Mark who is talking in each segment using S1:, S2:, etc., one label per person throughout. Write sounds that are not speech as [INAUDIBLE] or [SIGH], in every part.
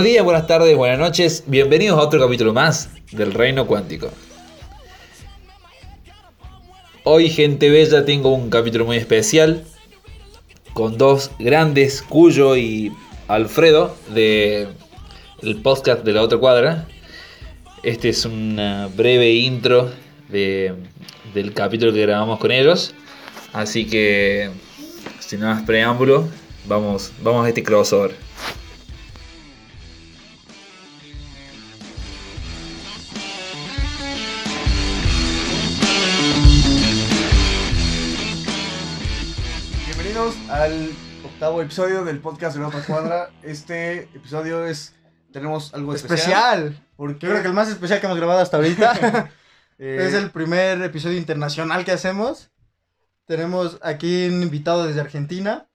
S1: Buenos días, buenas tardes, buenas noches. Bienvenidos a otro capítulo más del Reino Cuántico. Hoy, gente bella, tengo un capítulo muy especial con dos grandes, Cuyo y Alfredo, de podcast de la otra cuadra. Este es una breve intro de, del capítulo que grabamos con ellos. Así que, sin más preámbulo, vamos, vamos a este crossover.
S2: Al octavo episodio del podcast de la otra cuadra. Este episodio es tenemos algo especial.
S3: Especial.
S2: Porque
S3: Yo creo que el más especial que hemos grabado hasta ahorita. [LAUGHS]
S2: eh,
S3: es el primer episodio internacional que hacemos. Tenemos aquí un invitado desde Argentina.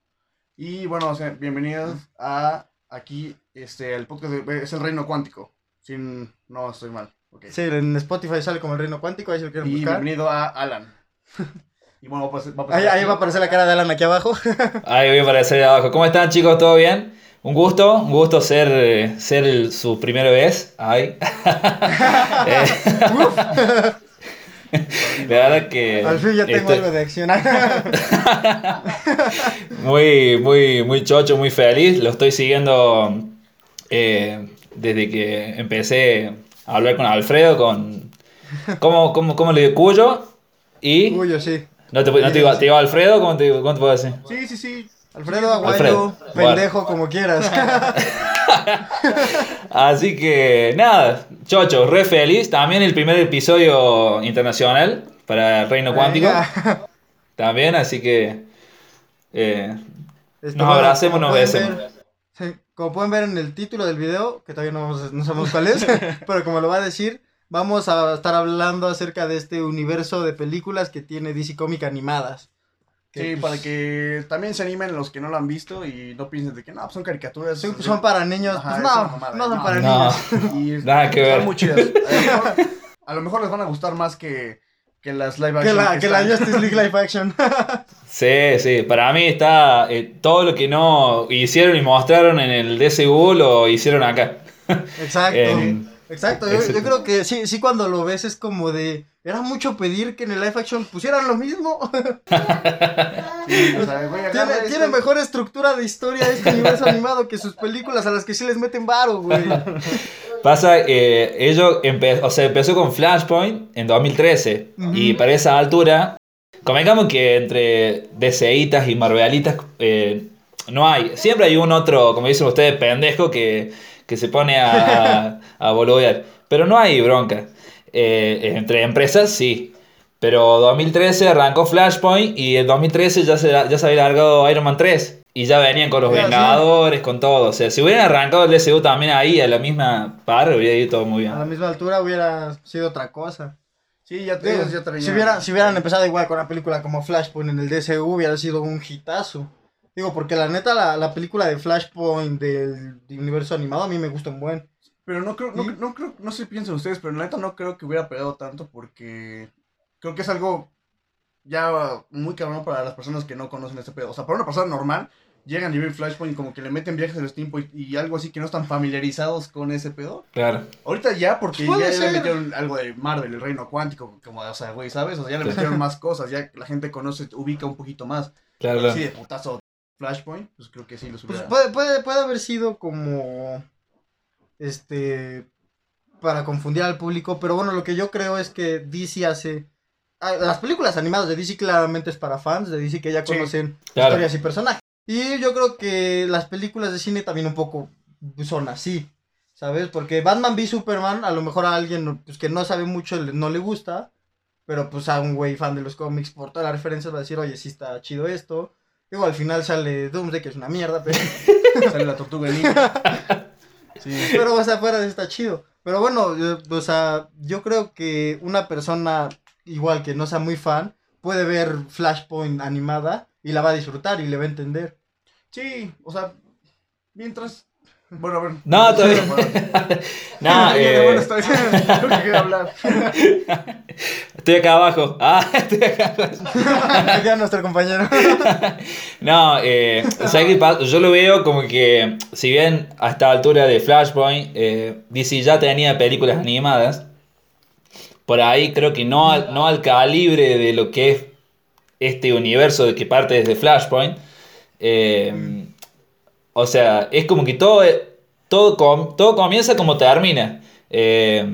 S2: y bueno, o sea, bienvenidos a aquí este el podcast de- es el Reino Cuántico. Sin no estoy mal. ok.
S3: Sí, en Spotify sale como el Reino Cuántico, ahí si lo quieren
S2: Y
S3: buscar.
S2: bienvenido a Alan. [LAUGHS] y bueno, va a pasar- va a pasar
S3: Ahí, va a aparecer la cara de Alan aquí abajo. [LAUGHS]
S1: Ahí voy a aparecer abajo. ¿Cómo están chicos? ¿Todo bien? Un gusto, un gusto ser, eh, ser el- su primera vez. Ay. [LAUGHS] [LAUGHS] La verdad que...
S3: Al fin ya tengo
S1: estoy
S3: algo de acción.
S1: Muy, muy, muy chocho, muy feliz. Lo estoy siguiendo eh, desde que empecé a hablar con Alfredo, con... ¿Cómo, cómo, cómo le digo? Cuyo y...
S3: Uy, yo sí.
S1: ¿No te, no te digo, te digo Alfredo? ¿Cómo te, cómo te puedo decir?
S2: Sí, sí, sí.
S3: Alfredo Aguayo,
S1: Alfredo.
S3: pendejo, como quieras. [LAUGHS]
S1: Así que nada, chocho, re feliz. También el primer episodio internacional para el Reino Cuántico.
S3: Venga. [LAUGHS]
S1: También, así que eh,
S3: Este,
S1: nos abracemos, nos besemos.
S3: ver- sí, como pueden ver en el título del video, que todavía no sabemos cuál es, [LAUGHS] pero como lo va a decir, vamos a estar hablando acerca de este universo de películas que tiene DC Comic animadas. Que,
S2: Sí,
S3: pues,
S2: para que también se animen los que no lo han visto y no piensen de que no, pues son caricaturas.
S3: pues, son para niños.
S2: Ajá,
S3: pues
S2: es
S3: no,
S2: mamada,
S3: no son
S2: no.
S3: para
S1: No.
S3: niños.
S2: Y [LAUGHS]
S1: Nada que ver.
S2: Están muy chidas. [LAUGHS] A lo, mejor, a lo mejor les van a gustar más que, que las live
S3: Que
S2: action.
S3: la, que la
S2: están-
S3: Justice League Live Action. [LAUGHS]
S1: Sí, sí, para mí está eh, todo lo que no hicieron y mostraron en el DCU lo hicieron acá.
S3: Exacto.
S1: En-
S3: Exacto, yo, creo que sí, sí cuando lo ves es como de, era mucho pedir que en el live action pusieran lo mismo. [LAUGHS]
S2: Sí, o sea, güey, agarra
S3: tiene, mejor estructura de historia este universo [LAUGHS] animado que sus películas a las que sí les meten varo, güey. [LAUGHS]
S1: Pasa, eh, ello empe- o sea, empezó con Flashpoint en 2013 y para esa altura, convengamos que entre DCitas y Marvelitas eh, no hay, siempre hay un otro, como dicen ustedes, pendejo que, que se pone a, a, boludear, pero no hay bronca. Eh, entre empresas sí. Pero 2013 arrancó Flashpoint y en 2013 ya se, ya se había largado Iron Man 3. Y ya venían con los
S3: sí.
S1: Vengadores, con todo. O sea, si hubieran arrancado el DCU también ahí a la misma par, hubiera ido todo muy
S3: A la
S1: bien.
S3: misma altura hubiera sido otra cosa.
S2: Sí, ya te
S3: Digo,
S2: ya traían-
S3: si, hubiera- si hubieran empezado igual con una película como Flashpoint en el DCU hubiera sido un hitazo. Digo, porque la neta, la, la película de Flashpoint del universo animado a mí me gusta un buen.
S2: Pero no creo, no,
S3: ¿Sí?
S2: no creo, no sé si piensan ustedes, pero la neta no creo que hubiera pegado tanto porque creo que es algo ya muy cabrón para las personas que no conocen este pedo. O sea, para una persona normal, llegan y ven Flashpoint y como que le meten viajes en el tiempo y, y algo así que no están familiarizados con ese pedo.
S1: Claro.
S2: Ahorita ya, porque
S3: Puede
S2: ya le metieron algo de Marvel, el reino cuántico, como, o sea, güey, ¿sabes? O sea, ya le metieron [LAUGHS] más cosas, ya la gente conoce, ubica un poquito más.
S1: Claro, claro.
S2: Sí, de putazo Flashpoint, pues creo que sí los
S3: Pues
S2: hubiera.
S3: puede, puede, puede haber sido como. Este. Para confundir al público. Pero bueno, lo que yo creo es que DC hace. ah, Las películas animadas de DC claramente es para fans de DC que ya
S2: Sí,
S3: conocen
S1: claro.
S3: historias y personajes. Y yo creo que las películas de cine también un poco son así. ¿Sabes? Porque Batman v Superman, a lo mejor a alguien pues, que no sabe mucho no le gusta. Pero pues a un güey fan de los cómics, por todas las referencias, va a decir, oye, sí está chido esto. Digo, al final sale Doomsday, que es una mierda, pero. [LAUGHS]
S2: Sale la tortuga ninja. Sí.
S3: Pero, o sea, fuera de está chido. Pero bueno, yo- o sea, yo creo que una persona igual que no sea muy fan puede ver Flashpoint animada y la va a disfrutar y le va a entender.
S2: Sí, o sea, mientras Bueno, a ver.
S1: No, todavía. [LAUGHS] No, eh,
S2: bueno, está bien. Creo que quiero hablar. [LAUGHS]
S1: estoy acá abajo. Ah, [LAUGHS] estoy acá abajo.
S3: Ya nuestro compañero.
S1: No, eh, ¿sabes qué pasa? Yo lo veo como que, si bien a esta altura de Flashpoint, eh, DC ya tenía películas animadas, por ahí creo que no al, no al calibre de lo que es este universo de que parte desde Flashpoint. eh, o sea, es como que todo, todo, com- todo comienza como termina. Eh,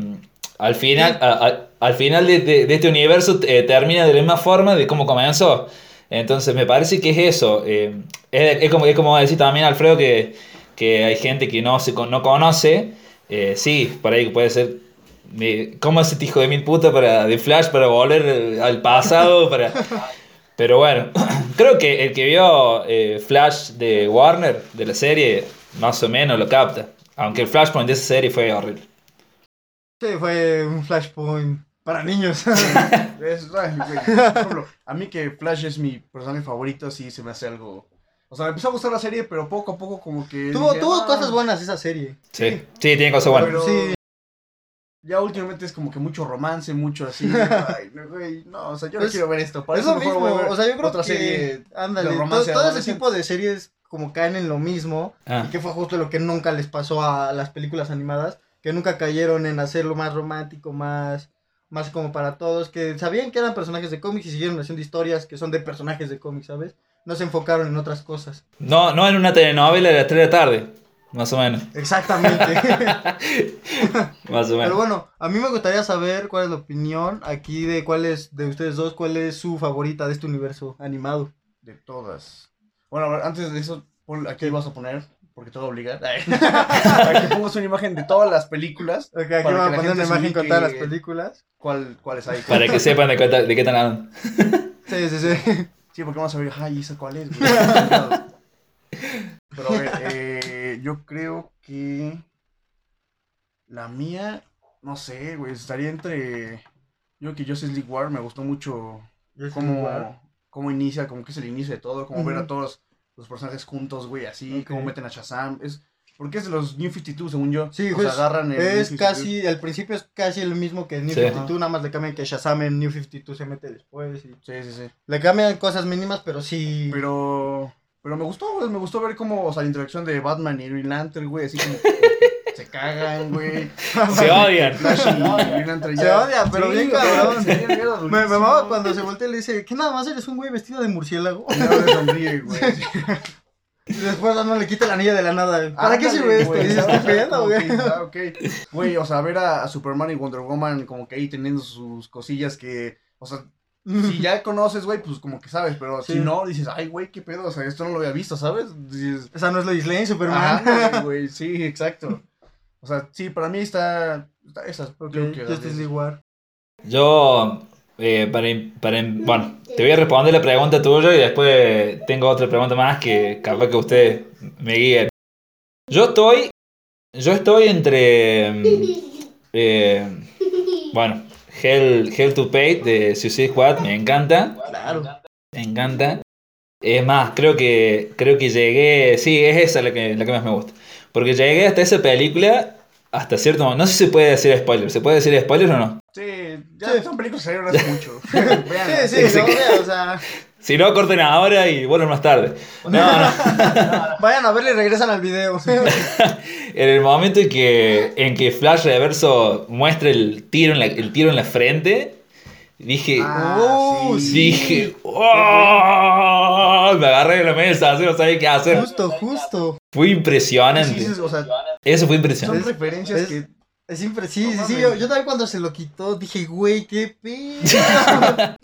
S1: al final, a- al final de, de- este universo eh, termina de la misma forma de cómo comenzó. Entonces me parece que es eso. eh, es, es como, es como decir también Alfredo que, que hay gente que no, se, no conoce. eh, sí, por ahí puede ser. eh, ¿Cómo es este hijo de mil puta para, de Flash para volver eh, al pasado? Para... Pero bueno, [CLEARS THROAT] creo que el que vio eh, Flash de Warner, de la serie, más o menos lo capta. Aunque el Flashpoint de esa serie fue horrible.
S3: Sí, fue un flashpoint para niños. [LAUGHS]
S2: Es- güey, por ejemplo, a mí que Flash es mi personaje favorito, sí se me hace algo. O sea, me empezó a gustar la serie, pero poco a poco como que.
S3: tuvo
S2: dije,
S3: tuvo
S2: "Ah".
S3: cosas buenas esa serie.
S1: Sí, sí, tiene cosas buenas.
S2: Pero
S3: Sí.
S2: Ya últimamente es como que mucho romance, mucho así. [LAUGHS] Ay, no, güey, no, o sea, yo no
S3: Es-
S2: quiero ver esto. Para
S3: es
S2: eso
S3: lo
S2: mejor
S3: mismo,
S2: voy a ver
S3: o sea, yo creo
S2: otra
S3: que
S2: serie.
S3: ándale, todo ese tipo de series como caen en lo mismo
S1: Ah.
S3: y que fue justo lo que nunca les pasó a las películas animadas, que nunca cayeron en hacerlo más romántico, más más como para todos, que sabían que eran personajes de cómics y siguieron haciendo historias que son de personajes de cómics, ¿sabes? No se enfocaron en otras cosas.
S1: No, no en una telenovela de las 3 de la tarde, más o menos.
S3: Exactamente. [LAUGHS]
S1: Más o
S3: Pero
S1: menos.
S3: bueno, a mí me gustaría saber cuál es la opinión aquí de cuál es de ustedes dos, cuál es su favorita de este universo animado.
S2: De todas. Bueno, a antes de eso, pon- aquí vas a poner, porque te voy a obligar, [LAUGHS] para que pongas una imagen de todas las películas.
S3: Ok, aquí
S2: que
S3: a poner una imagen con todas las películas.
S2: ¿Cuál, ¿Cuáles hay?
S1: Para que sepan de, qué ta- de qué están hablando.
S3: Sí, sí, sí.
S2: Sí, porque vamos a ver, ay, ¿esa cuál es? güey? [LAUGHS] Pero a ver, yo creo que la mía, no sé, güey, estaría entre... Yo creo que Justice League War me gustó mucho cómo, cómo inicia, como que es el inicio de todo, como ver
S3: Ujú.
S2: a todos los personajes juntos, güey, así, cómo meten a Shazam. Es, porque es de los New 52, según yo.
S3: Sí,
S2: o
S3: pues,
S2: sea, agarran el
S3: Es
S2: 52.
S3: casi, al principio es casi el mismo que New
S1: Sí.
S3: 52, nada más le cambian que Shazam en New 52 se mete después. Y...
S2: Sí, sí, sí.
S3: Le cambian cosas mínimas, pero sí.
S2: Pero, pero me gustó, güey, me gustó ver cómo, o sea, la interacción de Batman y Green Lantern, güey, así como que se cagan, güey.
S1: Se odian. [LAUGHS]
S3: Se odian, pero bien cabrón.
S2: sí, bien
S3: Me, me
S2: adultísimo.
S3: mama cuando se voltea y le dice que nada más eres un güey vestido de murciélago.
S2: Y ahora le sonríe, güey. [LAUGHS] sí.
S3: Y después no le quita la anilla de la nada. ¿Para qué sirve esto? dices,
S2: ¿sabes?
S3: ¿qué pedo,
S2: Como
S3: güey?
S2: ah, ok. Güey, o sea, ver a, a Superman y Wonder Woman como que ahí teniendo sus cosillas que, o sea, si ya conoces, güey, pues como que sabes, pero
S3: Sí.
S2: si no, dices, ay, güey, qué pedo, o sea, esto no lo había visto, ¿sabes? Dices,
S3: Esa no es Lois Lane, Superman.
S2: Ajá, [LAUGHS] güey, sí, exacto. O sea, sí, para mí está, está esas. Creo que
S3: Justice League War.
S1: Yo, eh, para, para- bueno, te voy a responder la pregunta tuya y después tengo otra pregunta más que capaz que ustedes me guíen. Yo estoy, yo estoy entre, mm, eh, bueno, Hell, Hell to Pay de Suicide Squad, me encanta,
S3: Claro.
S1: me encanta. Es más, creo que, creo que llegué, sí, es esa la que, la que más me gusta. Porque llegué hasta esa película, hasta cierto momento, no sé si se puede decir spoiler, ¿se puede decir spoiler o no?
S2: Sí, ya
S3: Sí.
S2: son películas que salieron hace mucho. [LAUGHS]
S3: Sí, sí,
S1: Sí,
S3: no, o sea,
S1: Si no, corten ahora y vuelven más tarde. [LAUGHS] No, no.
S3: vayan a verle y regresan al video. [LAUGHS]
S1: En el momento en que, en que Flash Reverso muestra el tiro en la, el tiro en la frente, dije,
S2: Ah,
S3: Oh,
S2: sí.
S1: dije, ¡oh! me agarré de la mesa, así no sabía qué hacer.
S3: Justo, justo.
S1: Fue impresionante.
S2: sí, o sea,
S1: Eso fue
S2: son
S1: impresionante.
S2: referencias
S3: es-
S2: que
S3: Es siempre, sí,
S2: No
S3: sí, sí. Yo, yo también cuando se lo quitó dije, güey, qué pedo. [LAUGHS]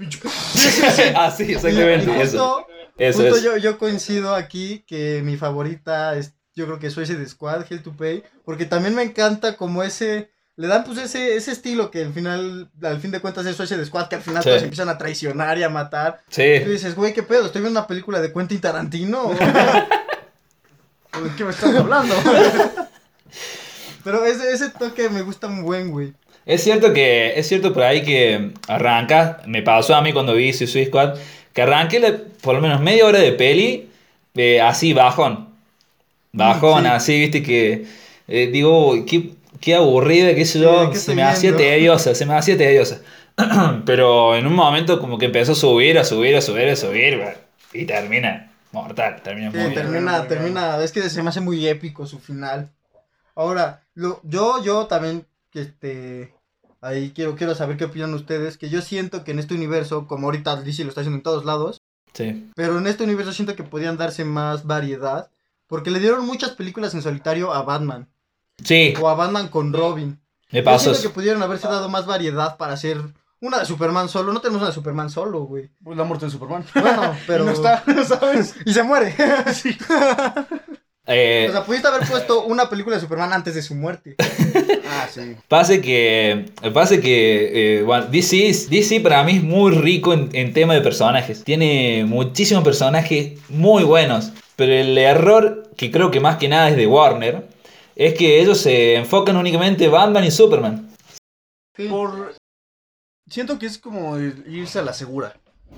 S1: ah, sí,
S3: Y- y
S1: exactamente. Eso,
S3: justo,
S1: eso
S3: justo
S1: es.
S3: yo, yo coincido aquí que mi favorita es, yo creo que Suicide Squad, Hell to Pay, porque también me encanta como ese, le dan pues ese, ese estilo que al final, al fin de cuentas es Suicide Squad, que al final
S1: Sí.
S3: todos empiezan a traicionar y a matar. Y tú dices, güey, qué pedo, estoy viendo una película de Quentin Tarantino. [LAUGHS]
S2: ¿De qué me estás hablando? [LAUGHS]
S3: Pero ese, ese toque me gusta muy buen, güey.
S1: Es cierto que, es cierto por ahí que arranca, me pasó a mí cuando vi Suicide Squad, que arranqué la- por lo menos media hora de peli eh, así bajón. bajona,
S3: Sí.
S1: así, viste que eh, digo, "Uy, qué, qué aburrida, qué sé yo,
S3: ¿qué
S1: se me hacía
S3: viendo?"
S1: tediosa, se me hacía tediosa. [CLEARS THROAT] Pero en un momento como que empezó a subir, a subir, a subir, a subir, y termina mortal, termina
S3: Sí,
S1: muy bien.
S3: termina,
S2: bien.
S3: termina, es que se me hace muy épico su final. Ahora, lo, yo, yo también, que este, ahí quiero, quiero saber qué opinan ustedes, que yo siento que en este universo, como ahorita DC lo está haciendo en todos lados,
S1: Sí,
S3: pero en este universo siento que podían darse más variedad, porque le dieron muchas películas en solitario a Batman,
S1: sí,
S3: o a Batman con Robin.
S1: me
S3: Yo
S1: pasó
S3: siento que pudieron haberse dado más variedad para hacer una de Superman solo, no tenemos una de Superman solo, güey.
S2: Pues la muerte de Superman.
S3: Bueno, pero... [LAUGHS]
S2: Y no está, [LAUGHS] ¿sabes? [LAUGHS]
S3: Y se muere.
S1: Eh,
S3: O sea, pudiste haber puesto una película de Superman antes de su muerte. [LAUGHS]
S2: Ah, sí.
S1: Pase que, pase que, eh, bueno, DC, es- DC para mí es muy rico en, en tema de personajes. Tiene muchísimos personajes muy buenos. Pero el error, que creo que más que nada es de Warner, es que ellos se enfocan únicamente en Batman y Superman.
S3: Sí.
S2: Por... Siento que es como irse a la segura.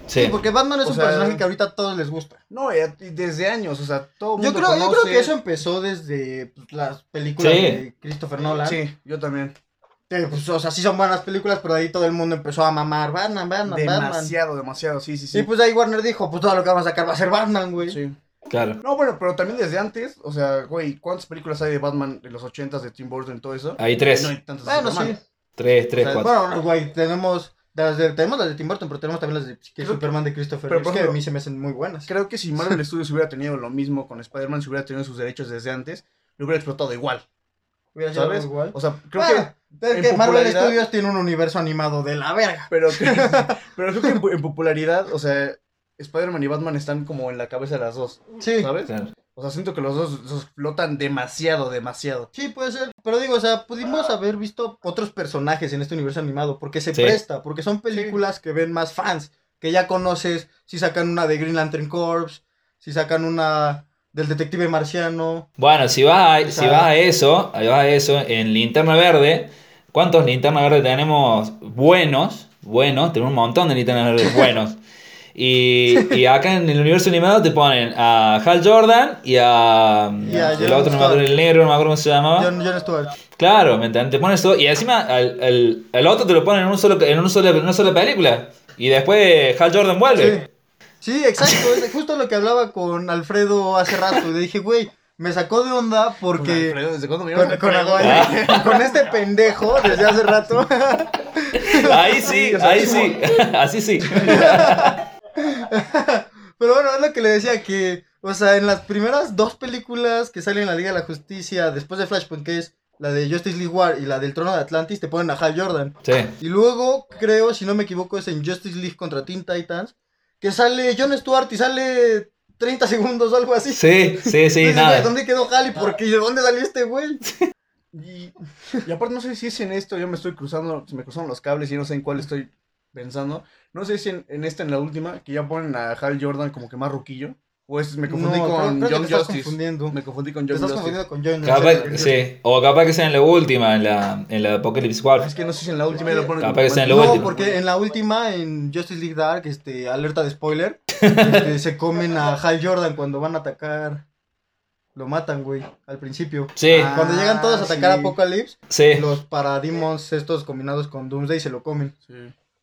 S1: Sí,
S3: Sí, porque Batman es
S2: O
S3: un
S2: sea-
S3: personaje que ahorita a todos les gusta.
S2: No, desde años, o sea, todo el
S3: Yo
S2: mundo
S3: creo, yo creo que eso empezó desde pues, las películas
S1: Sí.
S3: de Christopher Nolan.
S2: Sí, yo también.
S3: Pues, o sea, sí son buenas películas, pero ahí todo el mundo empezó a mamar Batman, Batman, Batman.
S2: Demasiado, demasiado, sí, sí, sí.
S3: Y pues ahí Warner dijo, pues todo lo que vamos a sacar va a ser Batman, güey.
S2: Sí.
S1: claro.
S2: No, bueno, pero también desde antes, o sea, güey, ¿cuántas películas hay de Batman de los 80s de Tim Burton y todo eso?
S1: Hay tres.
S2: No hay tantas
S3: Bueno, sí.
S1: Tres,
S3: O
S1: tres,
S3: sea,
S1: cuatro.
S3: bueno, güey, tenemos las de, tenemos las de Tim Burton, pero tenemos también las de que
S2: Creo-
S3: Superman de Christopher
S2: pero,
S3: Reeves, que a mí se me hacen muy buenas.
S2: Creo que si [LAUGHS] Marvel Studios hubiera tenido lo mismo con Spider-Man, si hubiera tenido sus derechos desde antes, lo hubiera explotado igual,
S3: Hubiera sido
S2: ¿sabes?
S3: igual.
S2: O sea, creo
S3: Bueno, es
S2: en
S3: que Marvel Studios tiene un universo animado de la verga. [LAUGHS]
S2: que... Pero, pero creo que en, en popularidad, o sea, Spider-Man y Batman están como en la cabeza de las dos,
S3: Sí.
S2: ¿sabes?
S1: Claro.
S2: O sea, siento que los dos los flotan demasiado, demasiado.
S3: Sí, puede ser. Pero digo, o sea, pudimos haber visto otros personajes en este universo animado. Porque se
S1: Sí.
S3: presta. Porque son películas que ven más fans. Que ya conoces. Si sacan una de Green Lantern Corps. Si sacan una del Detective Marciano.
S1: Bueno, si vas, a, si vas a eso, ahí vas a eso, en Linterna Verde, ¿cuántos Linterna Verde tenemos buenos? Buenos, tenemos un montón de Linterna Verdes buenos. [LAUGHS] Y, y acá en el universo animado te ponen a Hal Jordan y a...
S3: Y a
S1: el
S3: John
S1: otro, no me el negro, no me acuerdo cómo se llamaba.
S3: John, John Stewart.
S1: Claro, ¿me entiendes? Te pones todo. Y encima al, al- al otro te lo ponen en, un solo, en un solo- en una sola película. Y después Hal Jordan vuelve.
S3: Sí. Sí, exacto. Es justo lo que hablaba con Alfredo hace rato. Le dije, güey, me sacó de onda porque.
S2: Alfredo, ¿Desde cuándo me
S3: Con,
S2: llamas
S3: con,
S2: Alfredo? [LAUGHS]
S3: con este pendejo desde hace rato.
S1: Ahí sí, [LAUGHS] ahí sí. [LAUGHS] Así sí. [LAUGHS]
S3: Pero bueno, es lo que le decía que, o sea, en las primeras dos películas que salen en la Liga de la Justicia después de Flashpoint, que es la de Justice League War y la del Trono de Atlantis, te ponen a Hal Jordan.
S1: Sí.
S3: Y luego, creo, si no me equivoco, es en Justice League contra Teen Titans, que sale John Stewart y sale 30 segundos o algo así.
S1: Sí, sí, sí,
S3: Entonces,
S1: nada.
S3: ¿Dónde quedó Hal y por qué? ¿De dónde salió este güey? [LAUGHS]
S2: Y, y aparte no sé si es en esto, yo me estoy cruzando, se me cruzaron los cables y no sé en cuál estoy pensando. No sé si en, en esta, en la última, que ya ponen a Hal Jordan como que más ruquillo. O es, me confundí
S3: No, creo-
S2: con
S3: creo que
S2: John
S3: te estás
S2: Justice.
S3: confundiendo.
S2: Me confundí con
S3: Te
S2: John
S3: estás
S2: Justice.
S3: confundiendo con John.
S1: Capaz, sí. O capaz que sea en la última, en la, en la Apocalypse War.
S2: Es que no sé si en la última lo ponen
S1: Capaz que sea en la
S3: No,
S1: última.
S3: porque en la última, en Justice League Dark, este, alerta de spoiler, [LAUGHS] este, se comen a Hal Jordan cuando van a atacar. Lo matan, güey, al principio.
S1: Sí,
S2: Ah,
S3: Cuando llegan todos a atacar
S2: sí.
S3: Apocalypse,
S1: sí,
S3: los Parademons estos combinados con Doomsday se lo comen.
S2: Sí.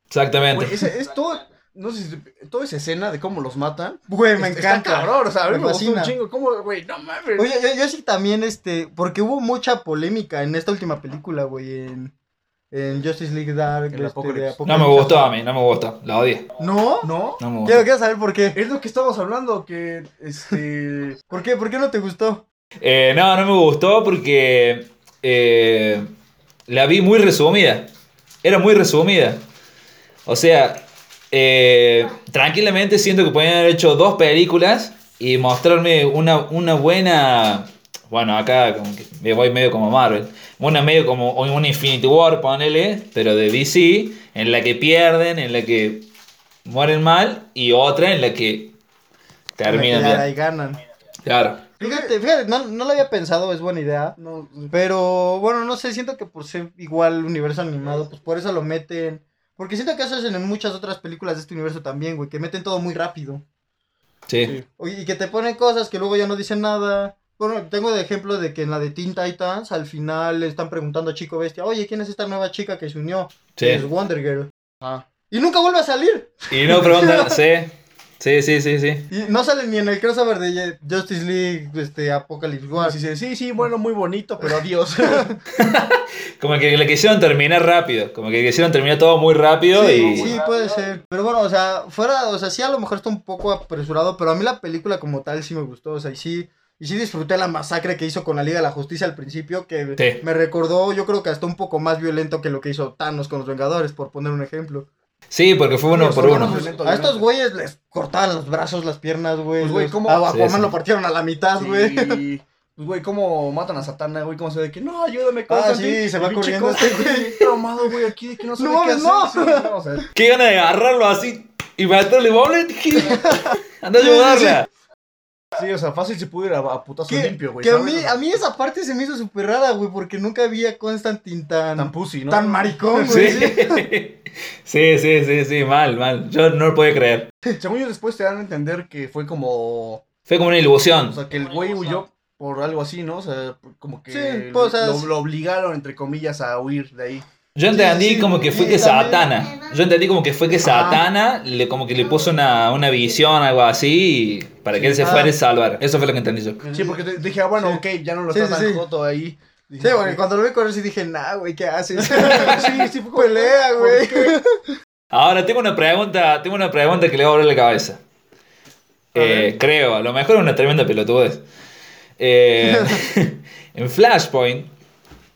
S1: Exactamente.
S2: Güey, es todo, no sé si, toda esa escena de cómo los matan.
S3: Güey, me encanta.
S2: cabrón, o sea, a mí
S3: Me
S2: me, gustó un chingo. ¿Cómo, güey? No mames.
S3: Oye, yo, yo sí también, este, porque hubo mucha polémica en esta última película, güey, en, en Justice League Dark.
S2: El
S3: este,
S2: Apocalypse.
S1: No me gustó a mí, no me gustó. La odié.
S3: ¿No?
S2: ¿No?
S1: No me gustó.
S3: Quiero, quiero saber por qué.
S2: Es lo que estamos hablando, que, este... [LAUGHS]
S3: ¿Por qué? ¿Por qué no te gustó?
S1: Eh, no, no me gustó porque eh, la vi muy resumida. Era muy resumida. O sea, eh, tranquilamente siento que podían haber hecho dos películas y mostrarme una, una buena... Bueno, acá como que me voy medio como Marvel. Una medio como una Infinity War, ponele, pero de DC, en la que pierden, en la que mueren mal, y otra en la que terminan bien.
S3: ahí ganan.
S1: Claro.
S3: Fíjate, fíjate, no, no lo había pensado, es buena idea.
S2: No,
S3: Pero bueno, no sé, siento que por ser igual universo animado, pues por eso lo meten. Porque siento que eso hacen en muchas otras películas de este universo también, güey, que meten todo muy rápido.
S1: Sí.
S3: Y que te ponen cosas que luego ya no dicen nada. Bueno, tengo de ejemplo de que en la de Teen Titans al final le están preguntando a Chico Bestia, oye, ¿quién es esta nueva chica que se unió?
S1: Sí.
S3: Es Wonder Girl.
S2: Ajá.
S3: Y nunca vuelve a salir.
S1: Y no preguntan, [LAUGHS] sí, sí, sí, sí, sí.
S3: Y no sale ni en el crossover de Justice League, este, Apocalypse War.
S2: Sí, sí, sí, bueno, muy bonito, pero adiós. [LAUGHS] [LAUGHS]
S1: Como que le quisieron terminar rápido, como que quisieron terminar todo muy rápido
S3: Sí,
S1: y...
S3: sí, puede ser. Pero bueno, o sea, fuera, o sea, sí a lo mejor está un poco apresurado, pero a mí la película como tal sí me gustó, o sea, y sí, y sí disfruté la masacre que hizo con la Liga de la Justicia al principio, que
S1: Sí.
S3: me recordó, yo creo que hasta un poco más violento que lo que hizo Thanos con los Vengadores, por poner un ejemplo.
S1: Sí, porque fue uno
S2: Sí,
S1: por uno.
S3: A estos güeyes les cortaban los brazos, las piernas, güey.
S2: Pues, güey, ¿cómo-
S3: A Aquaman
S1: Sí, sí.
S3: lo partieron a la mitad, güey.
S2: Sí. Pues, güey, cómo matan a Satana, güey, cómo se ve que no, ayúdame,
S3: Ah,
S2: Constantine.
S3: sí, se va corriendo este
S2: bien traumado, güey, aquí de que no sabe
S3: No
S2: qué hacer.
S3: no.
S2: No, o sea,
S1: Qué gana de agarrarlo así y matarle, ¡Vale! [LAUGHS] Anda a
S3: Sí, sí,
S1: ayudarla.
S2: Sí, o sea, fácil se pudo ir a, a putazo
S3: Que,
S2: limpio, güey.
S3: que a mí,
S2: O
S3: a mí esa parte se me hizo súper rara, güey, porque nunca vi a Constantine tan,
S2: Tan pussy, ¿no?
S3: tan maricón,
S1: Sí.
S3: güey. sí. [LAUGHS]
S1: sí, sí, sí, sí, mal, mal. Yo no lo podía creer.
S2: Según yo, después te dan a entender que fue como.
S1: Fue como una
S2: O
S1: ilusión.
S2: sea, que el güey huyó por algo así, ¿no? O sea, como que
S3: Sí, pues, o sea,
S2: lo,
S3: es-
S2: lo obligaron, entre comillas, a huir de ahí.
S1: Yo entendí
S3: Sí, sí,
S1: como que fue que. Satana. Yo entendí como que fue que Satana le, como que le puso una, una visión, algo así, para que él se
S3: Ah.
S1: fuera a salvar. Eso fue lo que entendí yo.
S2: Sí, porque te- dije, ah, bueno,
S3: Sí.
S2: ok, ya no lo
S3: Sí,
S2: está
S3: sí,
S2: tan
S3: sí.
S2: joto ahí. Dije,
S3: Sí, bueno, y cuando lo vi correr sí dije, nah, güey, ¿qué haces? [LAUGHS]
S2: Sí, sí, fue como,
S3: Pelea,
S2: ¿por
S3: güey.
S1: Ahora tengo una pregunta, tengo una pregunta que le va a abrir la cabeza. Eh, creo, a lo mejor es una tremenda pelotudez. Eh, [LAUGHS] [LAUGHS] en Flashpoint,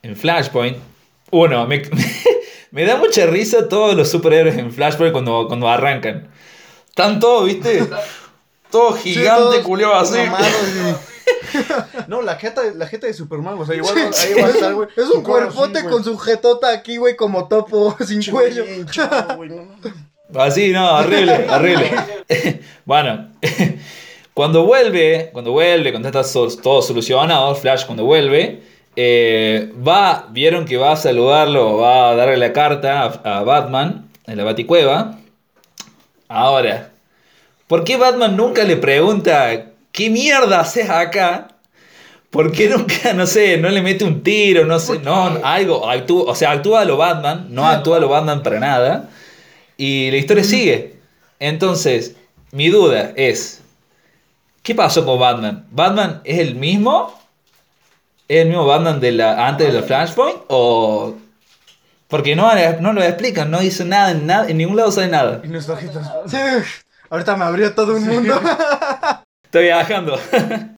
S1: en Flashpoint, uno, me, [LAUGHS] me da mucha risa todos los superhéroes en Flashpoint cuando, cuando arrancan. Están todos, ¿viste? [LAUGHS] Todo
S3: Sí,
S1: gigante,
S3: todos
S1: culiao así. [LAUGHS]
S2: No, la jeta, la jeta de Superman, o sea, igual ahí va a estar, güey.
S3: Es un cuerpote
S2: así,
S3: con su jetota aquí, güey, como topo, sin cuello.
S2: no, no.
S1: Así, no, horrible, horrible. bueno, cuando vuelve, cuando vuelve, cuando está todo solucionado, Flash cuando vuelve, eh, va, vieron que va a saludarlo, va a darle la carta a, a Batman en la Baticueva. Ahora, ¿por qué Batman nunca le pregunta qué mierda haces acá? ¿Por qué nunca, no sé, no le mete un tiro, no sé, no, algo, actúa, o sea, actúa a lo Batman, no actúa a lo Batman para nada. Y la historia sigue. Entonces, mi duda es, ¿qué pasó con Batman? ¿Batman es el mismo? ¿Es el mismo Batman de la, antes de la Flashpoint? ¿O...? Porque no, no lo explican, no dice nada, en, nada, en ningún lado sale nada.
S2: Y jeta.
S3: Sí, ahorita me abrió todo un mundo. [LAUGHS]
S1: Estoy viajando. [LAUGHS]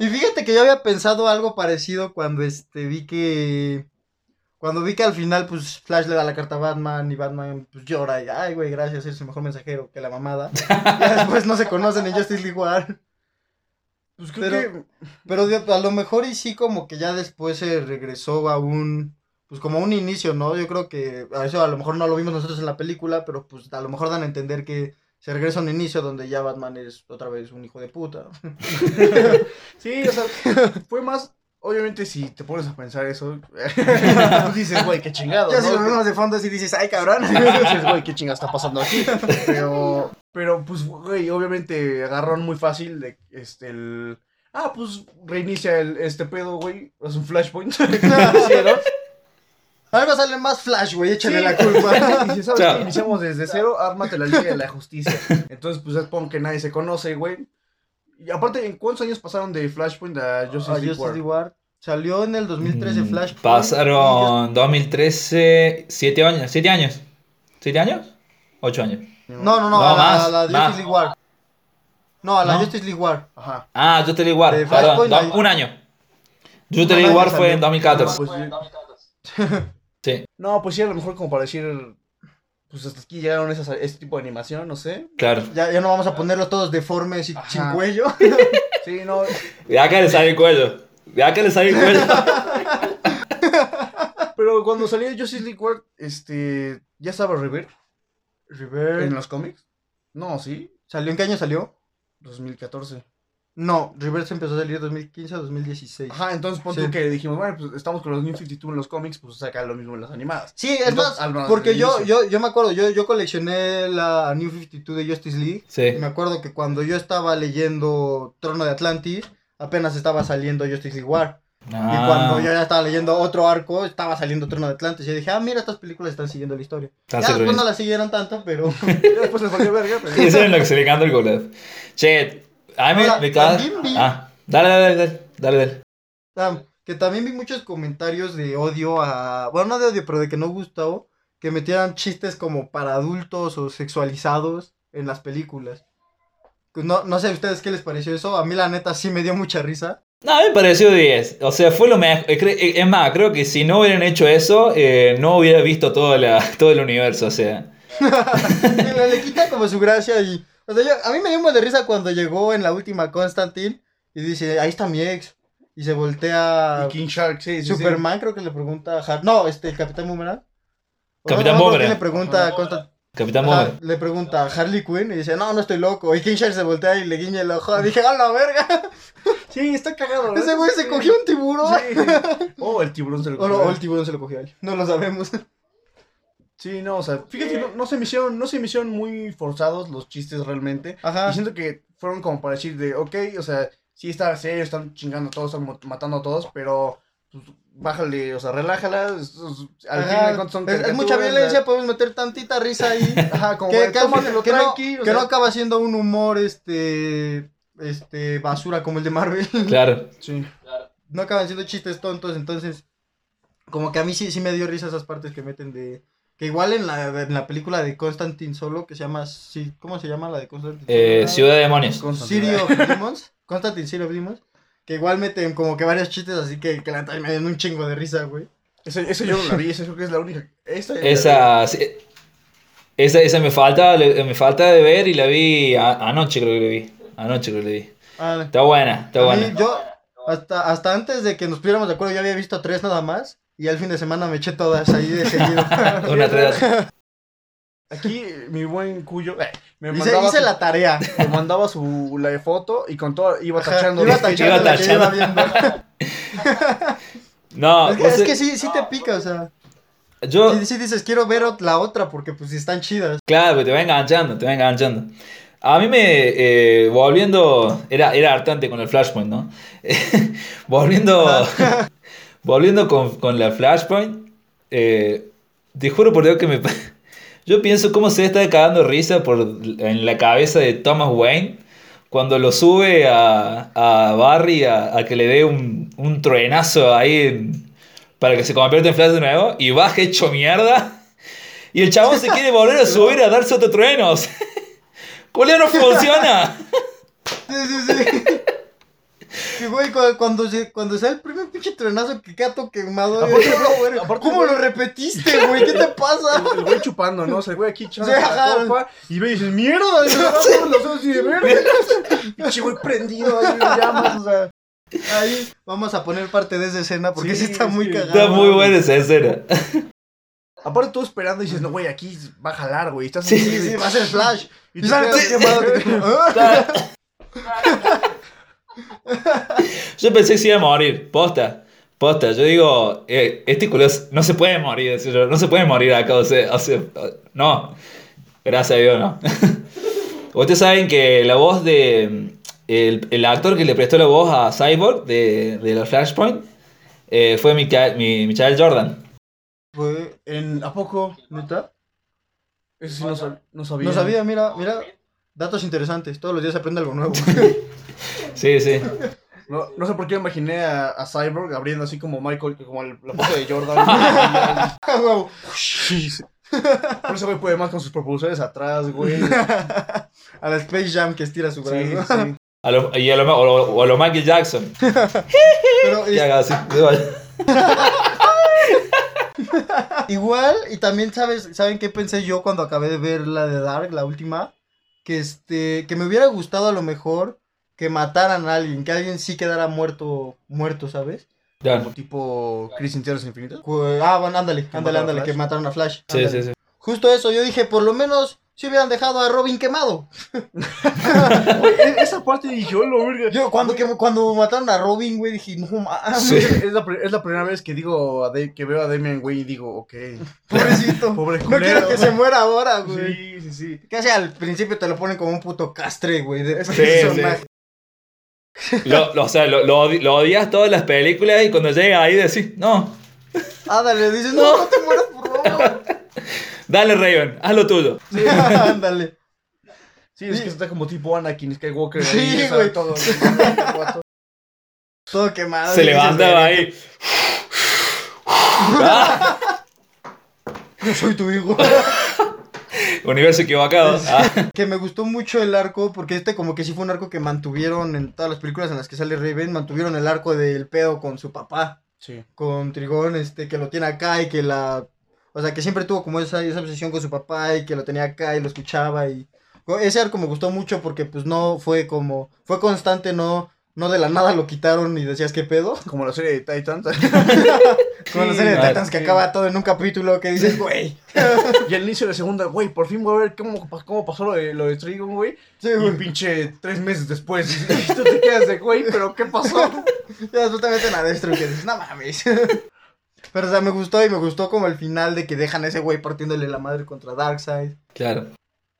S3: Y fíjate que yo había pensado algo parecido cuando este vi que cuando vi que al final pues Flash le da la carta a Batman y Batman pues llora y ay güey, gracias, eres el mejor mensajero que la mamada. [LAUGHS] ya después no se conocen en Justice League War.
S2: Pues creo
S3: Pero-
S2: que.
S3: Pero a lo mejor y sí como que ya después se regresó a un pues como un inicio, ¿no? Yo creo que a eso a lo mejor no lo vimos nosotros en la película, pero pues a lo mejor dan a entender que se regresa a un inicio donde ya Batman es otra vez un hijo de puta. [LAUGHS]
S2: Sí, o sea, fue más. Obviamente, si te pones a pensar eso, [LAUGHS] tú dices, güey, qué chingado.
S3: Ya si lo
S2: ¿no?
S3: vemos de fondo así dices, ay cabrón.
S2: dices, güey, qué chingada está pasando aquí. Pero, pero pues, güey, obviamente agarraron muy fácil de este el. Ah, pues reinicia el, este pedo, güey. Es un flashpoint. [LAUGHS] Hicieron.
S3: Algo sale más Flash, güey, échale
S2: Sí.
S3: la culpa. [LAUGHS]
S2: Dice, ¿sabes
S1: Claro.
S2: qué? Iniciamos desde cero, ármate la Liga de la Justicia. Entonces, pues es como que nadie se conoce, güey. Y aparte, ¿en cuántos años pasaron de Flashpoint a Justice
S3: Ah,
S2: League
S3: Justice
S2: War?
S3: League War. Salió en el 2013
S1: Mm,
S3: Flash.
S1: Pasaron 2013, 7 años. ¿7 años? ¿7 años? 8 años.
S3: No, no, no,
S1: No,
S3: a la,
S1: más,
S3: a la de
S1: más.
S3: Justice League War. No, a la
S1: No.
S3: Justice League War.
S2: Ajá.
S1: Ah, Justice League War, perdón,
S3: Flashpoint
S1: do- un año. Justice League War fue en 2014.
S2: Pues,
S1: Sí, [LAUGHS]
S2: no, pues sí, a lo mejor como para decir. Pues hasta aquí llegaron esas, este tipo de animación, no sé.
S1: claro.
S3: Ya, ya no vamos a ponerlos todos deformes y
S2: Ajá.
S3: sin cuello. [LAUGHS]
S2: Sí, no.
S1: De acá le sale el cuello. De acá le sale el cuello. [LAUGHS]
S2: Pero cuando salió Justice League War, este. ¿Ya estaba River
S3: River.
S2: en los cómics? No, sí.
S3: ¿Salió en qué año salió?
S2: 2014.
S3: No, River se empezó a salir 2015 a 2016.
S2: Ajá, entonces pon
S3: Sí.
S2: tú que dijimos, bueno, pues estamos con los New 52 en los cómics, pues saca lo mismo en las animadas.
S3: Sí, es
S2: Entonces,
S3: más, porque yo, yo, yo me acuerdo, yo, yo coleccioné la New 52 de Justice League. Y
S1: Sí.
S3: me acuerdo que cuando yo estaba leyendo Trono de Atlantis, apenas estaba saliendo Justice League War. Y
S1: Ah,
S3: cuando yo ya estaba leyendo otro arco, estaba saliendo Trono de Atlantis. Y yo dije, ah, mira, estas películas están siguiendo la historia. Ya después no
S1: sincronizadas.
S3: la siguieron tanto, pero... [LAUGHS]
S2: Ya Después les valió verga, pero... [LAUGHS]
S1: Sí, eso es lo que se le canta el culo. Che, a mí me, me caga.
S3: también vi-
S1: Ah, dale, dale, dale, dale, dale.
S3: Que también vi muchos comentarios de odio a... Bueno, no de odio, pero de que no gustó que metieran chistes como para adultos o sexualizados en las películas. No, no sé a ustedes qué les pareció eso. A mí la neta sí me dio mucha risa.
S1: No, a mí me pareció 10. O sea, fue lo mejor. Es más, creo que si no hubieran hecho eso, eh, no hubiera visto todo, la, [LAUGHS] todo el universo. O sea, [LAUGHS]
S3: le, le quita como su gracia y... O sea, yo- a mí me dio un de risa cuando llegó en la última Constantine y dice, ahí está mi ex. Y se voltea...
S2: Y King Shark, sí, sí, sí.
S3: Superman creo que le pregunta a Har- No, este, el Capitán Boomerang. O
S1: Capitán
S3: no, no,
S1: Boomerang.
S3: ¿quién le pregunta a Constant-
S1: Capitán Boomerang.
S3: le pregunta a Harley Quinn y dice, no, no estoy loco. Y King Shark se voltea y le guiña el ojo. [LAUGHS] Dije, a la verga.
S2: Sí, está cagado.
S3: Ese güey se cogió un tiburón.
S2: Sí. [LAUGHS] Oh, el tiburón se lo
S3: O, lo-
S2: cogió.
S3: o el tiburón se lo cogió a él. No lo sabemos.
S2: Sí, no, o sea, fíjate, no, no se me hicieron, no se me hicieron muy forzados los chistes realmente.
S3: Ajá.
S2: Y siento que fueron como para decir de, ok, o sea, sí está serio, están chingando a todos, están matando a todos, pero pues, bájale, o sea, relájala. es- es- Al
S3: Ajá,
S2: fin de cuentas son
S3: es, es mucha viencia, podemos meter tantita risa ahí. [LAUGHS]
S2: Ajá, como
S3: que,
S2: que, tómatelo
S3: que no,
S2: tranqui, o
S3: que
S2: sea,
S3: no acaba siendo un humor este este basura como el de Marvel. [LAUGHS]
S1: Claro.
S2: Sí.
S3: no acaban siendo chistes tontos, entonces como que a mí sí, sí me dio risa esas partes que meten de que igual en la, en la película de Constantine solo que se llama sí, ¿cómo se llama la de Constantine?
S1: Eh? Ciudad de Demonios.
S2: Constantine.
S3: City of Demons, [LAUGHS] Constantine City of Demons, que igual meten como que varios chistes así que, que la me dan un chingo de risa, güey.
S2: Ese, ese yo no la vi, esa creo que es la única. Esta
S1: Esa, sí, esa, esa me falta, le- me falta de ver y la vi a- anoche creo que la vi. Anoche creo que la vi.
S3: Ah,
S1: Está buena, está
S3: a mí,
S1: buena.
S3: yo hasta, hasta antes de que nos pusiéramos de acuerdo yo había visto tres nada más y al fin de semana me eché todas ahí de seguido. [LAUGHS]
S1: Una
S2: Aquí, mi buen cuyo, eh, me
S3: hice,
S2: mandaba,
S3: hice
S2: su,
S3: la tarea.
S2: me mandaba su la de foto y con todo iba
S3: Ajá,
S2: tachando.
S3: iba
S2: los que-
S3: tachando
S1: Iba
S3: que iba
S1: tachando.
S3: viendo.
S1: No,
S3: es que,
S1: vos
S3: es
S1: sé-
S3: que sí, sí te pica, o sea.
S1: yo,
S3: Sí, sí dices, quiero ver la otra porque pues están chidas.
S1: Claro, te va enganchando, te va enganchando. A mí me, eh, volviendo, era, era hartante con el Flashpoint, ¿no? [LAUGHS] volviendo, volviendo con, con la Flashpoint, eh, te juro por Dios que me... [LAUGHS] Yo pienso cómo se está cagando risa por, en la cabeza de Thomas Wayne cuando lo sube a, a Barry a, a que le dé un, un truenazo ahí en- para que se convierta en Flash de nuevo y baje hecho mierda. Y el chabón se quiere volver a [LAUGHS] subir a darse otro trueno. [LAUGHS] Culeo no funciona.
S3: Sí, sí, sí. Y güey, cu- cuando se, cuando sea el primer pinche trenazo que queda todo quemado,
S2: Aparte-
S3: digo, "No, güey,
S2: aparte,
S3: ¿cómo
S2: güey-
S3: lo repetiste, güey? ¿Qué te pasa?
S2: El, el güey chupando, ¿no? O sea, el güey aquí echando
S3: Sí,
S2: la
S3: ajá.
S2: copa y ve y dices, ¡mierda! Y se agarra los ojos y de verga. [LAUGHS] Pinche güey prendido ahí en llamas, o sea.
S3: Ahí vamos a poner parte de esa escena porque sí,
S2: Sí,
S3: está muy
S2: sí.
S3: cagado.
S1: Está muy buena esa escena. [LAUGHS]
S2: Aparte tú esperando y dices, no, güey, aquí va a jalar, güey. Estás
S1: Sí,
S3: Sí, sí, va a ser Flash.
S2: Y
S3: Y
S2: te
S3: sale quemado. [LAUGHS] [LAUGHS]
S1: Yo pensé que se iba a morir. Posta. Posta. Yo digo, eh, este culo no se puede morir. yo, No se puede morir acá. O sea, o sea, no. Gracias a Dios, no. [LAUGHS] Ustedes saben que la voz de. El, el actor que le prestó la voz a Cyborg de, de los Flashpoint eh, fue Michael, mi, Michael Jordan.
S3: Fue-
S2: En, ¿A poco?
S3: ¿Neta?
S2: Eso sí no, sab- no sabía.
S3: No sabía, mira, mira. Datos interesantes. Todos los días se aprende algo nuevo. [LAUGHS]
S1: Sí, sí.
S2: No, no sé por qué imaginé a, a Cyborg abriendo así como Michael, como el- la foto de Jordan. [LAUGHS] [LAUGHS] [LAUGHS] Por eso güey puede más con sus propulsores atrás, güey.
S3: a la Space Jam que estira su
S2: Sí,
S3: brazo.
S2: sí.
S1: A lo, y a lo, o, a lo Michael Jackson.
S3: Pero es-
S1: haga así.
S3: igual, y también sabes, ¿saben qué pensé yo cuando acabé de ver la de Dark, la última? Que este, que me hubiera gustado a lo mejor que mataran a alguien, que alguien sí quedara muerto, muerto, ¿sabes?
S1: Ya.
S2: Como tipo Chris en Tierras Infinitas.
S3: Ah, bueno, ándale,
S2: ¿Que
S3: ándale, ándale, que mataron a Flash.
S1: Sí,
S3: ándale.
S1: sí, sí.
S3: Justo eso, yo dije, por lo menos si hubieran dejado a Robin quemado.
S2: E- esa parte dije, yo lo verga.
S3: Yo cuando, que, cuando mataron a Robin, güey, dije, no mames,
S1: Sí.
S2: Es la, es la primera vez que digo a Da- que veo a Damian, güey, y digo, ok. [LAUGHS]
S3: pobrecito.
S2: Pobre
S3: No quiero que se muera ahora, güey.
S2: Sí, sí, sí.
S3: Casi al principio te lo ponen como un puto castre, güey, de
S1: Sí,
S3: personaje.
S1: sí. Lo, lo- o sea, lo, lo odi- lo odias todas las películas y cuando llega ahí decís, no,
S3: Ándale, dices, no, no te mueras, por favor. [LAUGHS]
S1: dale Raven, haz lo tuyo.
S3: Sí, [LAUGHS] ándale.
S2: Sí, es
S3: Sí.
S2: que está como tipo Anakin Skywalker.
S3: Sí,
S2: ahí,
S3: güey.
S2: Todo, [LAUGHS]
S3: Todo quemado.
S1: Se levantaba
S3: "Verga,
S1: ahí. Ah,
S3: Yo soy tu hijo.
S1: Universo equivocado. Ah,
S3: que me gustó mucho el arco, porque este como que sí fue un arco que mantuvieron en todas las películas en las que sale Raven, mantuvieron el arco del pedo con su papá,
S2: Sí.
S3: con Trigón, este, que lo tiene acá y que la... O sea, que siempre tuvo como esa, esa obsesión con su papá y que lo tenía acá y lo escuchaba y... Ese arco me gustó mucho porque pues no fue como... Fue constante, no... No de la nada lo quitaron y decías qué pedo. [LAUGHS]
S2: Como la serie de Titans. [LAUGHS]
S3: Como la serie de
S1: Sí,
S3: Titans que acaba todo en un capítulo que dices, güey.
S2: y al inicio de la segunda, güey, por fin voy a ver cómo, cómo pasó lo de, lo de Trigon, güey.
S3: Sí,
S2: Y
S3: güey.
S2: pinche tres meses después. [LAUGHS] Y tú te quedas de, güey, pero ¿qué pasó?
S3: Ya después te meten y que dices, no mames. Pero, o sea, me gustó y me gustó como el final de que dejan a ese güey partiéndole la madre contra Darkseid.
S1: claro.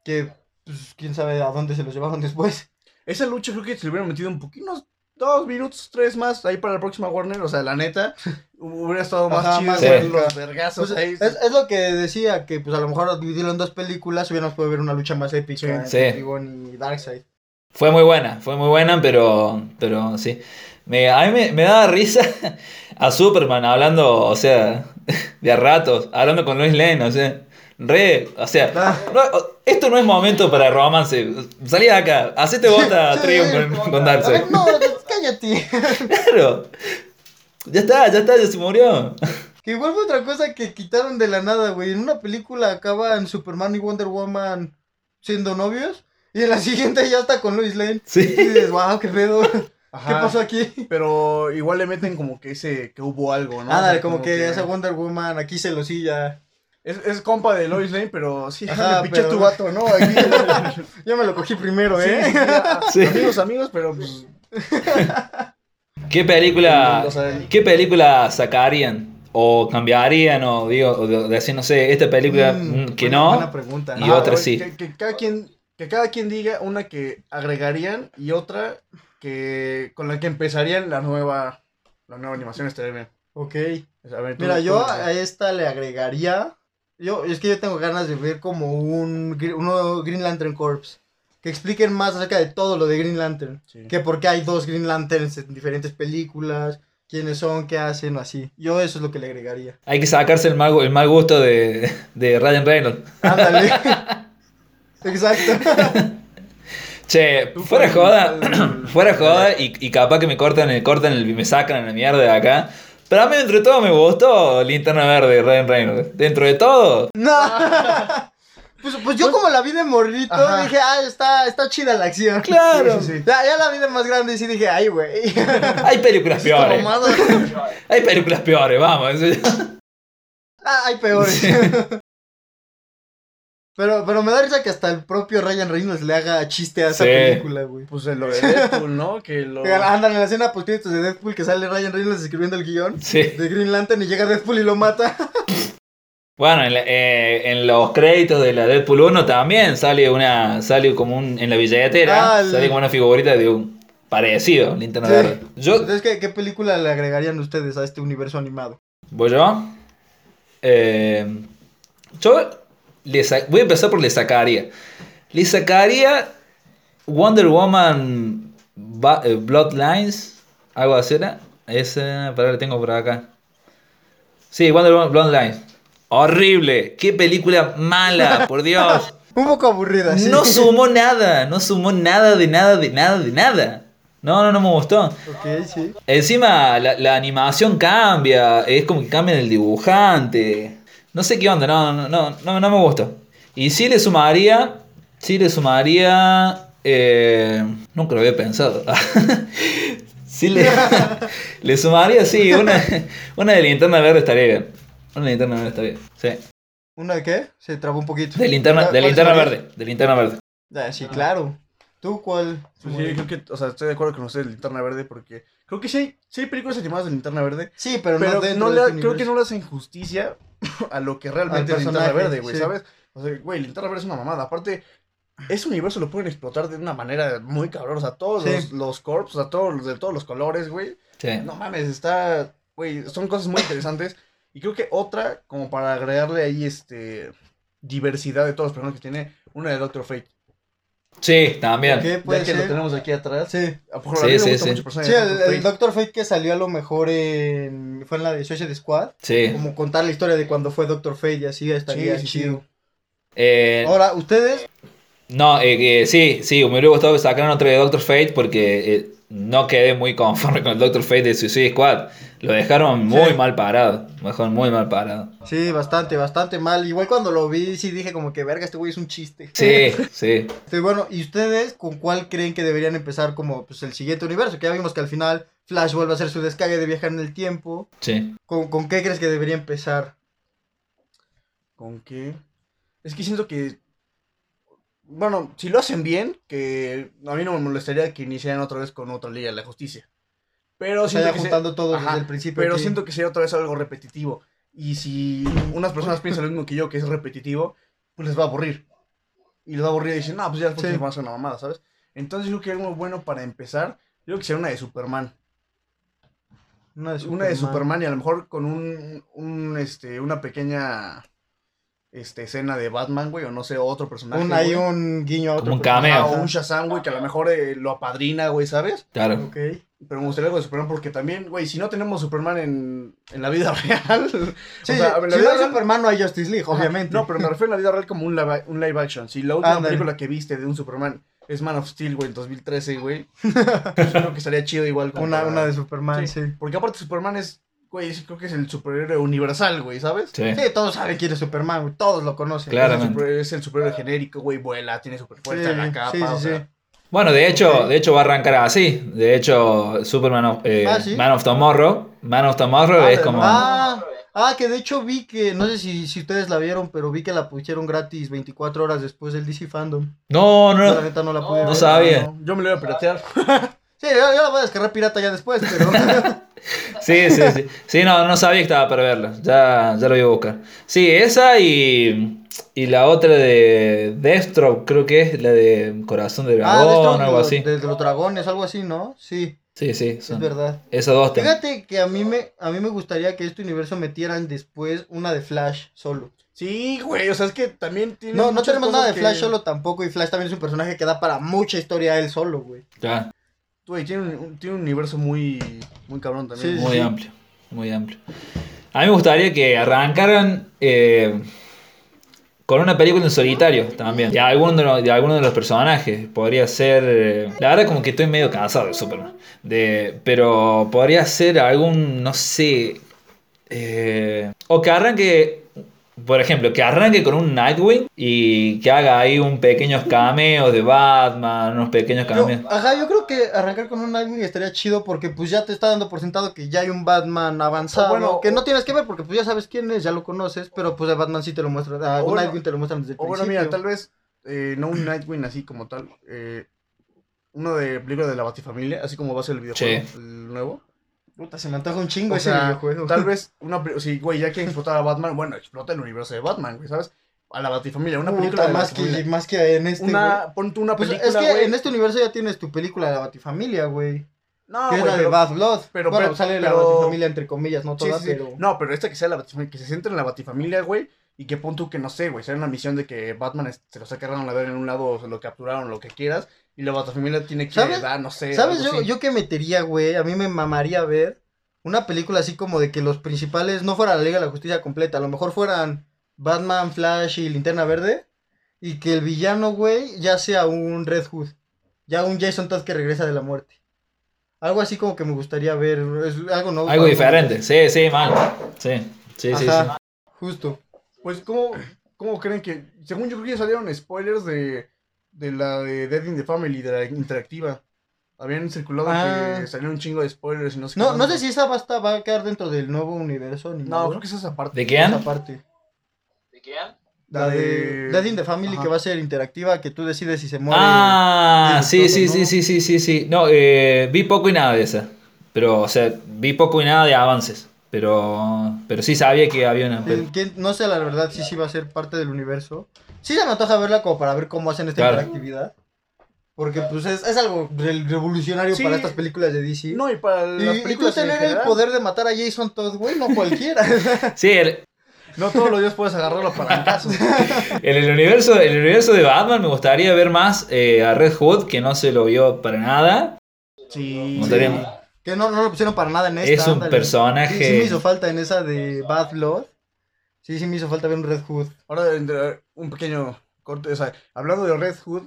S3: Que, pues, quién sabe a dónde se los llevaron después.
S2: Esa lucha creo que se le hubieran metido un poquito, unos dos minutos, tres más ahí para la próxima Warner. O sea, la neta, [LAUGHS] hubiera estado más
S3: Ajá,
S2: chido
S3: más
S2: los vergazos
S3: Pues,
S2: ahí.
S3: es, es lo que decía, que pues a lo mejor dividirlo en dos películas hubiéramos podido ver una lucha más épica
S2: Sí.
S3: entre y Darkseid.
S1: Fue muy buena, fue muy buena, pero, pero sí. Me, a mí me, me daba risa [LAUGHS] a Superman hablando, o sea, [LAUGHS] de a ratos, hablando con Lois Lane, o sea, re, o sea,
S3: Ah.
S1: no, esto no es momento para romance. Salí de acá, hacete bota [LAUGHS] Trigon con, con Darkseid.
S3: No, [LAUGHS] cállate.
S1: Claro. Ya está, ya está, ya se murió.
S3: Que igual fue otra cosa que quitaron de la nada, güey. En una película acaban Superman y Wonder Woman siendo novios. Y en la [LAUGHS] siguiente ya está con Lois Lane. Y
S1: Sí.
S3: dices, wow, qué pedo.
S2: Ajá.
S3: ¿Qué pasó aquí?
S2: Pero igual le meten como que ese, que hubo algo, ¿no? O
S3: Ándale,
S2: sea,
S3: como, que, esa Wonder Woman aquí celosilla.
S2: Es, es compa de Lois Lane, pero sí,
S3: Ajá,
S2: me pinche
S3: pero-
S2: tu vato, ¿no? Aquí,
S3: Yo me lo cogí primero, ¿eh?
S2: sí, a-
S1: Sí.
S2: Amigos, amigos, pero pues.
S1: ¿Qué película, qué película sacarían? O cambiarían, o digo, o de, decir, no sé, esta película
S3: Mm,
S1: mm, que
S3: buena-
S1: no.
S3: Buena pregunta.
S1: Y
S2: ah,
S1: otra
S2: oye,
S1: sí.
S2: Que, que cada quien, que cada quien diga una que agregarían y otra que con la que empezarían la nueva, la nueva animación estaría bien.
S3: Ok.
S2: A ver, tú-
S3: Mira,
S2: tú-
S3: yo a esta le agregaría. Yo, es que yo tengo ganas de ver como un uno Green Lantern Corps. Que expliquen más acerca de todo lo de Green Lantern.
S2: Sí.
S3: Que por qué hay dos Green Lanterns en diferentes películas. Quiénes son, qué hacen o así. Yo eso es lo que le agregaría.
S1: Hay que sacarse el mal, el mal gusto de, de Ryan Reynolds.
S3: Ándale. [LAUGHS] Exacto. [LAUGHS]
S1: Che, fuera
S2: fue
S1: joda, [CLEARS THROAT] fuera joda y, y capaz que me cortan el, cortan el, me sacan la mierda de acá. Pero a mí entre todo me gustó Linterna Verde de Ryan Reynolds. Dentro de todo,
S3: No. [LAUGHS] Pues, pues yo como la vi de morrito,
S2: Ajá.
S3: dije, ah, está, está chida la acción.
S1: claro.
S2: Sí, sí, sí.
S3: Ya, ya la vi de más grande y sí dije, ay, güey. [LAUGHS]
S1: Hay películas peores. Hay películas peores, vamos.
S3: Ah, hay peores. Pero, pero me da risa que hasta el propio Ryan Reynolds le haga chiste a esa
S1: Sí.
S3: película, güey.
S2: Pues lo de Deadpool, ¿no? [LAUGHS] Que lo.
S3: Andan en la escena post de Deadpool que sale Ryan Reynolds escribiendo el guion
S1: Sí.
S3: de Green Lantern y llega Deadpool y lo mata. [LAUGHS]
S1: Bueno, en, la- eh, en los créditos de la Deadpool 1 también sale una. Sale como un. En la billetera.
S3: Ah, el-
S1: Sale como una figurita de un. Parecido, Linterna
S3: Sí.
S1: Verde. Yo,
S3: Entonces, ¿qué, ¿qué película le agregarían ustedes a este universo animado?
S1: ¿Voy yo? Eh, yo le voy a empezar por le sacaría. Le sacaría Wonder Woman eh, Bloodlines. Algo así era. Esa, para la tengo por acá. Sí, Wonder Woman Bloodlines. Horrible. Qué película mala, [LAUGHS] por Dios.
S3: Un poco aburrida, sí.
S1: No sumó nada. No sumó nada de nada de nada de nada. No, no, no me gustó.
S3: Sí.
S1: Encima la, la animación cambia, es como que cambia el dibujante. No sé qué onda, no, no, no, no, no me gusta. Y sí le sumaría, sí le sumaría, eh, nunca lo había pensado. [LAUGHS] sí le, [LAUGHS] le sumaría, sí, una, una de linterna verde estaría bien. Una de linterna verde estaría bien, sí.
S3: ¿Una de qué? Se trabó un poquito.
S1: De linterna, de
S3: ¿Cuál
S1: linterna verde, de linterna verde.
S3: Ah, sí, claro. ¿Tú cuál?
S2: Pues sí, creo que, o sea, estoy de acuerdo con ustedes, Linterna Verde, porque creo que sí hay, sí hay películas animadas de Linterna Verde,
S3: Sí, pero,
S2: pero
S3: no de este
S2: creo que no le hacen justicia [LAUGHS] a lo que realmente
S3: Al
S2: es Linterna Verde, güey,
S3: sí.
S2: ¿sabes? O sea, güey, Linterna Verde es una mamada. Aparte, ese universo lo pueden explotar de una manera muy cabrón. O sea, todos
S3: Sí.
S2: los, los corps, o sea, todos los de todos los colores, güey.
S1: Sí.
S2: No mames, está. Güey, son cosas muy interesantes. Y creo que otra, como para agregarle ahí este. diversidad de todos los personajes que tiene, una de Doctor Fate.
S1: Sí, también.
S3: ¿Qué
S2: Ya
S3: puede
S2: que lo tenemos aquí atrás.
S3: Sí.
S2: A lo mejor
S1: Sí,
S2: a mí me
S1: sí,
S2: gusta
S1: sí.
S3: Sí, el,
S2: Dr.
S3: el
S2: Fate.
S3: Doctor Fate que salió a lo mejor en... fue en la de Suicide Squad.
S1: Sí.
S3: Como contar la historia de cuando fue Doctor Fate y así estaría
S2: Sí,
S3: chido.
S1: Eh,
S3: Ahora, ustedes,
S1: no, eh, que sí, sí, me hubiera gustado que sacaran otro de Doctor Fate porque eh, no quedé muy conforme con el Doctor Fate de Suicide Squad. Lo dejaron muy
S3: Sí.
S1: mal parado. Lo dejaron muy mal parado.
S3: sí, bastante, bastante mal. Igual cuando lo vi, sí dije como que verga, este güey es un chiste.
S1: Sí, [LAUGHS] sí.
S3: Este, bueno, ¿y ustedes con cuál creen que deberían empezar como pues, el siguiente universo? Que ya vimos que al final Flash vuelve a hacer su descargue de viajar en el tiempo.
S1: Sí.
S3: ¿Con, con qué crees que debería empezar?
S2: ¿Con qué? Es que siento que. Bueno, si lo hacen bien, que a mí no me molestaría que iniciaran otra vez con otra Liga de la Justicia. Pero
S3: O sea,
S2: siento
S3: ya
S2: que
S3: juntando todos
S2: Ajá,
S3: desde el principio.
S2: Pero siento que sería otra vez algo repetitivo. Y si unas personas piensan lo mismo que yo, que es repetitivo, pues les va a aburrir. Y les va a aburrir y dicen, no, pues ya después
S3: Sí.
S2: se va a hacer una mamada, ¿sabes? Entonces yo creo que algo bueno para empezar, yo creo que sería una de Superman.
S3: Una de
S2: Una de Superman y a lo mejor con un, un este, una pequeña este, escena de Batman, güey, o no sé, otro personaje.
S3: Un, hay
S2: güey.
S3: un guiño a otro
S1: Como un cameo.
S2: Ah, o un Shazam, güey, que a lo mejor eh, lo apadrina, güey, ¿sabes?
S1: Claro.
S3: Ok.
S2: Pero me gustaría algo de Superman porque también, güey, si no tenemos Superman en, en la vida [LAUGHS] real.
S3: Sí,
S2: o sea, en la
S3: si
S2: vida
S3: no hay
S2: real-
S3: Superman no hay Justice League, obviamente.
S2: No, pero me refiero a la vida real como un live, un live action. Si la última película que viste de un Superman es Man of Steel, güey, en 2013, güey. [LAUGHS] yo creo que estaría chido igual.
S3: una,
S2: para-
S3: una de Superman,
S2: Sí.
S3: sí.
S2: Porque aparte Superman es, güey, creo que es el superhéroe universal, güey, ¿sabes?
S1: Sí.
S3: Sí, todos saben quién es Superman, güey, todos lo conocen.
S1: Claro.
S2: Es el,
S1: Claramente.
S2: super- es el superhéroe genérico, güey, vuela, tiene super fuerza
S3: Sí,
S2: en la capa.
S3: sí, sí,
S2: o sea,
S3: sí.
S1: Bueno, de hecho, de hecho va a arrancar así. De hecho, Superman of, eh,
S3: Ah, ¿sí?
S1: Man of Tomorrow. Man of Tomorrow
S2: Ah,
S1: es como.
S3: Ah, ah, que de hecho vi que, no sé si, si ustedes la vieron, pero vi que la pusieron gratis 24 horas después del DC Fandom.
S1: No,
S3: Yo la
S1: no.
S3: neta no la pude
S1: no
S3: ver.
S1: sabía.
S2: no, yo me lo voy a piratear. [LAUGHS]
S3: Sí, yo, yo la voy a descargar pirata ya después, pero... [LAUGHS]
S1: Sí, sí, sí. Sí, no, no sabía que estaba para verla. Ya, ya lo voy a buscar. Sí, esa y. Y la otra de Deathstroke, creo que es la de Corazón de
S3: ah,
S1: Dragón
S3: estos,
S1: algo así.
S3: de, de los dragones, algo así, ¿no? Sí,
S1: Sí, sí.
S3: es verdad.
S1: Esas dos.
S3: Fíjate que a mí me a mí me gustaría que este universo metieran después una de Flash solo.
S2: Sí, güey, o sea, es que también tiene.
S3: No, no tenemos nada de Flash
S2: que-
S3: solo tampoco y Flash también es un personaje que da para mucha historia él solo, güey.
S1: Ya,
S2: Güey, tiene un, un- tiene un universo muy, muy cabrón también.
S3: Sí,
S1: muy amplio. Muy amplio. A mí me gustaría que arrancaran. eh, con una película en solitario también. De alguno de los, de alguno de los personajes. Podría ser. eh, la verdad, como que estoy medio cansado de Superman. De, pero podría ser algún. No sé. eh, o que arranque. Por ejemplo, que arranque con un Nightwing y que haga ahí un pequeños cameos de Batman, unos pequeños
S3: Yo-
S1: cameos.
S3: ajá, yo creo que arrancar con un Nightwing estaría chido porque pues ya te está dando por sentado que ya hay un Batman avanzado.
S2: Bueno,
S3: que no tienes que ver porque pues ya sabes quién es, ya lo conoces, pero pues de Batman sí te lo muestran. A
S2: bueno,
S3: Nightwing te lo muestran desde el
S2: O bueno,
S3: principio.
S2: mira, tal vez eh, no un Nightwing así como tal. Eh, uno de película de la Batifamilia, así como va a ser el videojuego,
S1: Sí.
S2: el nuevo.
S3: Puta, se me antoja un chingo
S2: O
S3: ese
S2: sea,
S3: videojuego. [LAUGHS]
S2: tal vez una pe- sí, güey, ya quieren explotar a Batman, bueno, explota el universo de Batman, güey, ¿sabes? A la Batifamilia, una
S3: Puta,
S2: película de la
S3: más que, más que en este.
S2: Una, pon tú una
S3: Pues
S2: película,
S3: es que
S2: güey.
S3: en este universo ya tienes tu película de la Batifamilia, güey.
S2: No,
S3: que
S2: güey,
S3: la de Bad Blood.
S2: pero-
S3: bueno,
S2: pero-
S3: sale la
S2: pero-
S3: Batifamilia entre comillas, no toda,
S2: sí, sí.
S3: pero...
S2: No, pero esta que sea la Batifamilia, que se centre en la Batifamilia, güey, y que pon tú que no sé, güey, sea una misión de que Batman se lo cargando a ver en un lado, o se lo capturaron, lo que quieras, y la Batifamilia tiene que
S3: ¿Sabes?
S2: dar, no sé.
S3: ¿Sabes yo, yo qué metería, güey? A mí me mamaría ver una película así como de que los principales no fuera la Liga de la Justicia completa, a lo mejor fueran Batman, Flash y Linterna Verde, y que el villano, güey, ya sea un Red Hood, ya un Jason Todd que regresa de la muerte. Algo así como que me gustaría ver, es algo nuevo.
S1: Algo diferente. Sí, sí, mal. Sí, sí, sí. sí.
S3: Justo.
S2: Pues, ¿cómo, ¿cómo creen que...? Según yo creo que ya salieron spoilers de, de la de Dead in the Family, de la interactiva. Habían circulado
S3: Ah.
S2: que salieron un chingo de spoilers y no sé
S3: No,
S2: qué
S3: no sé si esa va a, estar- va a quedar dentro del nuevo universo. Ni
S2: No,
S3: nada.
S2: creo que esa es esa parte.
S1: ¿De?
S3: Esa parte.
S1: ¿De quién?
S3: La de Dead in the Family
S2: Ajá.
S3: que va a ser interactiva, que tú decides si se muere.
S1: Ah,
S3: Sí,
S1: sí, sí,
S3: todo,
S1: sí,
S3: ¿no?
S1: sí, sí, sí, sí. No, eh, vi poco y nada de esa. Pero, o sea, vi poco y nada de avances. Pero, pero sí sabía que había una.
S3: Que no sé la verdad si sí va a ser parte del universo. Sí se me antoja verla como para ver cómo hacen esta
S1: Claro.
S3: interactividad. Porque pues es, es algo re- revolucionario
S2: Sí.
S3: para estas películas de DC.
S2: No, y para
S3: y,
S2: las
S3: y tú
S2: películas en
S3: tener el poder de matar a Jason Todd, güey, no cualquiera. [LAUGHS]
S1: Sí, el-
S2: No todos los días puedes agarrarlo para caso. [LAUGHS]
S1: en el universo, en el universo de Batman me gustaría ver más eh, a Red Hood, que no se lo vio para nada.
S2: Sí.
S1: Gustaría-
S3: que no, no lo pusieron para nada en esta.
S1: Es un
S3: ándale.
S1: personaje-
S3: Sí, sí me hizo falta en esa de Bad Blood. Sí, sí me hizo falta ver un Red Hood.
S2: Ahora, un pequeño corte. O sea, hablando de Red Hood,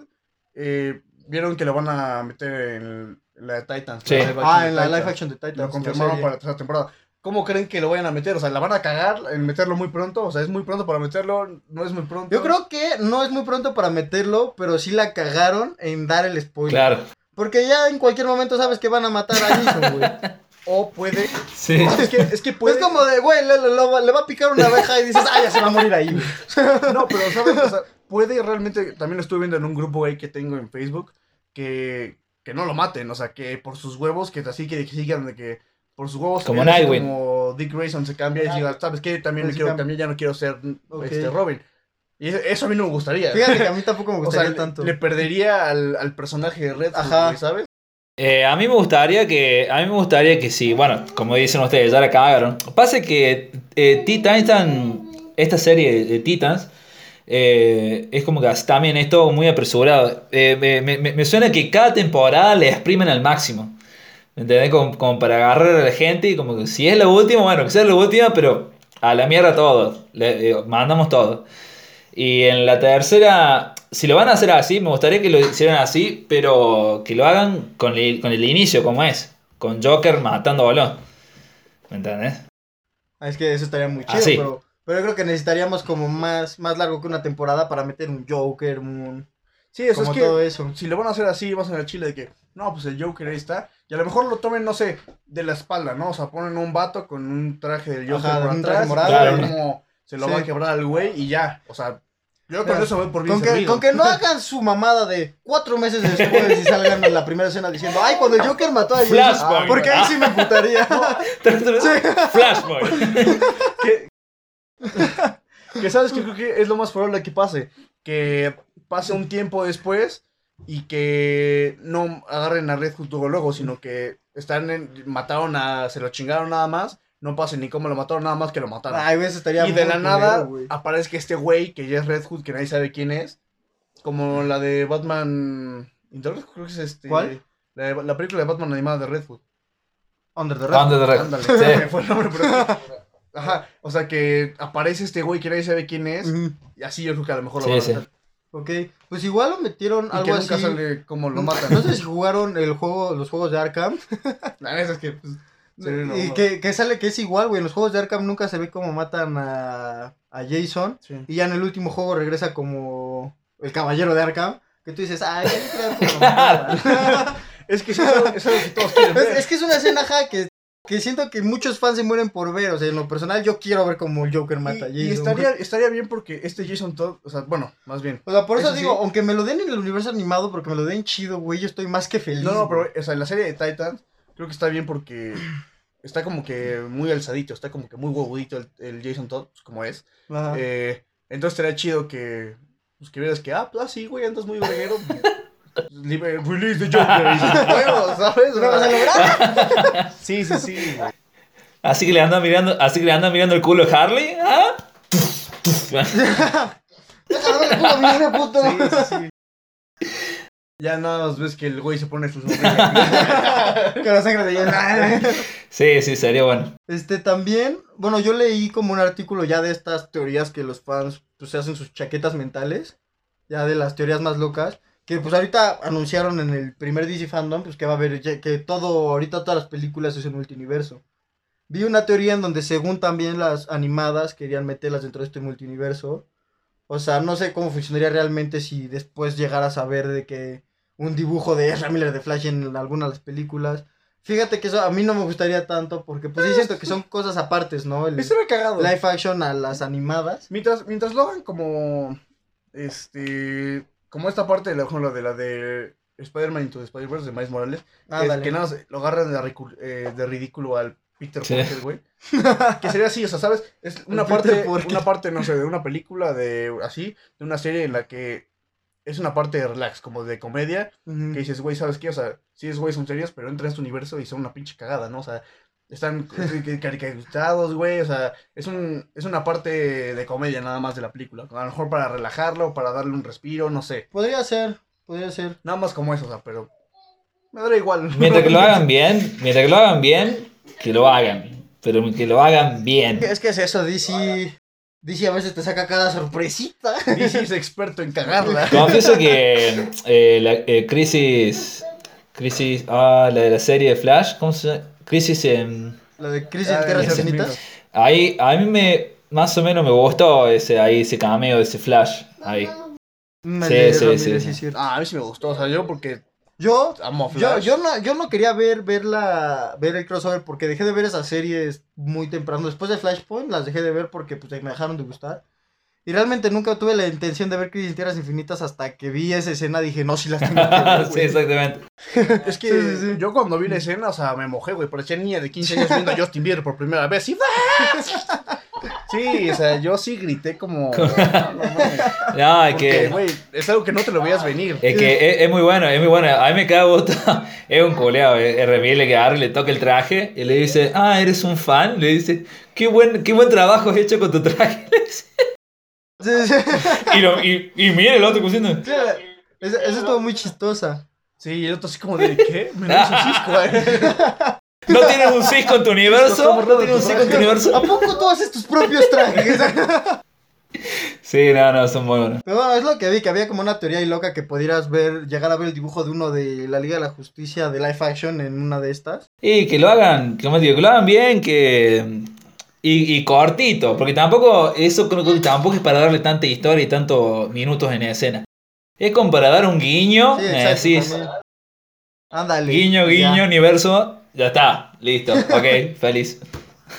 S2: eh, vieron que lo van a meter en la de Titans.
S1: Sí.
S3: Ah, en la
S2: Titans.
S3: live action de Titans.
S2: Lo confirmaron para la tercera temporada. ¿Cómo creen que lo vayan a meter? O sea, ¿la van a cagar en meterlo muy pronto? O sea, ¿es muy pronto para meterlo? ¿No es muy pronto?
S3: Yo creo que no es muy pronto para meterlo, pero sí la cagaron en dar el spoiler.
S1: Claro.
S3: Porque ya en cualquier momento sabes que van a matar a Jason, güey. [LAUGHS]
S2: O puede...
S1: Sí.
S2: Es que, es que puede...
S3: Pues como de, güey, le, le- le- le va a picar una abeja y dices, ah, ya se va a morir ahí. [LAUGHS]
S2: No, pero ¿sabes? O sea, puede realmente... También lo estuve viendo en un grupo ahí que tengo en Facebook. Que, que no lo maten. O sea, que por sus huevos, que así que sigan de que... Por sus huevos...
S1: Como Nightwing.
S2: Como Dick Grayson se cambia y diga, ¿sabes qué? También me
S3: Sí,
S2: quiero
S3: cambia.
S2: cambiar, ya no quiero ser este, Robin. Y eso- a mí no me gustaría.
S3: Fíjate [LAUGHS] que a mí tampoco me
S2: O sea,
S3: gustaría tanto.
S2: le perdería al, al personaje de Red
S3: Ajá.
S2: ¿sabes?
S1: Eh, a mí me gustaría que. A mí me gustaría que sí. Bueno, como dicen ustedes, ya la cagaron. Pasa que eh, esta serie de Titans. eh, es como que también es todo muy apresurado. Eh, me, suena que cada temporada le exprimen al máximo. ¿Me entendés? Como, como para agarrar a la gente y como que si es la última, bueno, que sea la última, pero a la mierda todo. Le- mandamos todo. Y en la tercera, si lo van a hacer así, me gustaría que lo hicieran así, pero que lo hagan con el, con el inicio, como es. Con Joker matando balón. ¿Me entendés?
S3: Ah, Es que eso estaría muy chido, pero, pero yo creo que necesitaríamos como más, más largo que una temporada para meter un Joker, un...
S2: Sí, eso
S3: como
S2: es que
S3: todo eso.
S2: si lo van a hacer así, vas a el chile de que, no, pues el Joker ahí está. Y a lo mejor lo tomen, no sé, de la espalda, ¿no? O sea, ponen un vato con un traje del Joker
S3: Ajá,
S2: por
S3: un
S2: atrás.
S3: traje morado,
S2: y ver
S1: güey.
S2: cómo se lo
S3: Sí.
S2: va a quebrar al güey y ya. O sea, yo con eso voy por bien
S3: Con que,
S2: servido.
S3: con que no hagan su mamada de cuatro meses después y salgan en la primera escena diciendo, ay, cuando el Joker mató a Jason,
S1: Flashpoint.
S3: ah, porque ahí sí me putaría. [LAUGHS]
S1: Flashpoint.
S2: que, que sabes que creo que es lo más probable que pase. Que pase un tiempo después y que no agarren a Red Hood luego, luego, sino que están en- mataron a, se lo chingaron nada más, no pase ni cómo lo mataron, nada más que lo mataron.
S3: Ay, güey, eso estaría
S2: y de la nada
S3: güey.
S2: aparezca este güey que ya es Red Hood, que nadie sabe quién es, como la de Batman... Internet, creo que es este...
S3: ¿Cuál?
S2: La, de- la película de Batman animada de Red Hood.
S3: Under the Red.
S1: Under the Red.
S2: Ándale,
S1: Sí. [LAUGHS]
S2: fue el nombre, pero... Ajá, o sea que aparece este güey que nadie sabe quién es, y así yo creo que a lo mejor
S1: Sí,
S2: lo van a
S1: sí.
S2: hacer.
S3: Ok, pues igual lo metieron
S2: Y que
S3: algo
S2: nunca
S3: así.
S2: sale como lo matan.
S3: No sé si jugaron el juego, los juegos de Arkham.
S2: La neta es que, pues,
S3: y que, que sale que es igual, güey. En los juegos de Arkham nunca se ve cómo matan a, a Jason.
S2: Sí.
S3: Y ya en el último juego regresa como el caballero de Arkham. Que tú dices, ay, ya creo que lo mataron". [LAUGHS]
S2: Es que eso es algo, es que todos quieren ver.
S3: es, es que es una escena ajá, que, que siento que muchos fans se mueren por ver. O sea, en lo personal, yo quiero ver cómo el Joker mata a
S2: y,
S3: Jason.
S2: y estaría, estaría bien porque este Jason Todd, o sea, bueno, más bien.
S3: O sea, por eso,
S2: Eso sí.
S3: digo, aunque me lo den en el universo animado, porque me lo den chido, güey, yo estoy más que feliz.
S2: No, no, pero, o sea, en la serie de Titans, creo que está bien porque está como que muy alzadito, está como que muy huevudito el, el Jason Todd, pues, como es.
S3: Ajá.
S2: Eh, entonces estaría chido que, pues, que vieras que, ah, pues, ah, sí, güey, andas muy verguero. [LAUGHS] Release the Joker. Y dices, "Huevo", ¿sabes?
S3: ¿Lo vas a lograr? [LAUGHS]
S2: Sí, sí, sí. güey.
S1: Así que le andan mirando, así que le andan mirando el culo a Harley. ¿ah?
S3: Déjame ver el culo, puto.
S2: Sí, sí, sí. Ya nada más ves que el güey se pone sus [LAUGHS]
S3: Que la sangre de llena.
S1: Sí, sí, sería bueno.
S3: Este también, bueno, yo leí como un artículo ya de estas teorías que los fans pues se hacen sus chaquetas mentales, ya de las teorías más locas, que pues ahorita anunciaron en el primer DC Fandom pues que va a haber que todo ahorita todas las películas es un multiverso. Vi una teoría en donde según también las animadas querían meterlas dentro de este multiverso. O sea, no sé cómo funcionaría realmente si después llegaras a ver de que un dibujo de Ezra Miller de Flash en alguna de las películas. Fíjate que eso a mí no me gustaría tanto porque pues sí siento que son cosas apartes, ¿no? El
S2: cagado.
S3: live action a las animadas.
S2: Mientras, mientras lo hagan como. Este. Como esta parte de la, ejemplo, de la de Spider-Man Into the Spider-Verse de Miles Morales. que, es
S3: Ándale.
S2: que nada más lo agarran de, eh, de ridículo al Peter
S1: Sí.
S2: Parker, güey. [LAUGHS] que sería así, o sea, ¿sabes? Es una parte, una parte, no sé, de una película, de así, de una serie en la que es una parte de relax, como de comedia, que dices, güey, ¿sabes qué? O sea, sí es güey, son serios, pero entran a este universo y son una pinche cagada, ¿no? O sea, están [LAUGHS] caricaturizados, güey, o sea, es, un, es una parte de comedia nada más de la película. A lo mejor para relajarlo, para darle un respiro, no sé.
S3: Podría ser, podría ser.
S2: Nada más como eso, o sea, pero me da igual.
S1: Mientras que lo [LAUGHS] hagan bien, mientras que lo hagan bien, que lo hagan. Pero que lo hagan bien.
S3: Es que es eso, DC. DC a veces te saca cada sorpresita.
S2: DC es experto en cagarla.
S1: Confieso que eh, la eh, crisis. Crisis. Ah, la de la serie de Flash. ¿Cómo se llama? Crisis en.
S3: La de Crisis en Tierras Infinitas.
S1: Ahí, a mí me. Más o menos me gustó ese, ahí, ese cameo de ese Flash. Ahí.
S3: El
S1: Sí, sí, sí.
S3: sí.
S2: Ah, a mí sí me gustó, o sea, yo porque
S3: Yo,
S2: amo
S3: yo, yo, no, yo no quería ver, ver, la, ver el crossover porque dejé de ver esas series muy temprano. Después de Flashpoint las dejé de ver porque pues, me dejaron de gustar. Y realmente nunca tuve la intención de ver Crisis en Tierras Infinitas hasta que vi esa escena. Dije, no, si las tengo que ver, [LAUGHS]
S1: sí, exactamente. [LAUGHS]
S2: Es que
S3: Sí, sí, sí.
S2: yo cuando vi la escena, o sea, me mojé, güey. Parecía niña de 15 años viendo a Justin Bieber por primera vez. Y... Sí, o sea, yo sí grité como... [LAUGHS] No, no [LAUGHS]
S1: que.
S2: es algo que no te lo veías venir.
S1: Es que es, es muy bueno, es muy bueno. A mí me cae gusto. [LAUGHS] Es un culeado. Es RBL que agarra y le toca el traje y le dice, ah, eres un fan. Le dice, qué buen, qué buen trabajo has hecho con tu traje. Y, lo, y, y mira el otro cosiendo.
S3: Sí, esa estuvo muy chistosa.
S2: Sí, y el otro así como de, ¿qué? Me lo hizo cisco, güey.
S1: ¿No tienes un cisco en tu universo? ¿No tienes un cisco en tu
S3: ¿A
S1: universo?
S3: poco tú haces tus propios trajes? [LAUGHS]
S1: Sí, no, no, son muy buenos.
S3: Pero bueno, es lo que vi, que había como una teoría ahí loca que pudieras ver, llegar a ver el dibujo de uno de la Liga de la Justicia de live action en una de estas.
S1: Y que lo hagan, como digo, que lo hagan bien, que... Y, y cortito, porque tampoco, eso creo que tampoco es para darle tanta historia y tantos minutos en escena. Es como para dar un guiño,
S3: Sí,
S1: me decís,
S3: también. Ándale.
S1: guiño, guiño,
S3: Ya.
S1: universo, ya está, listo, ok, [LAUGHS] feliz.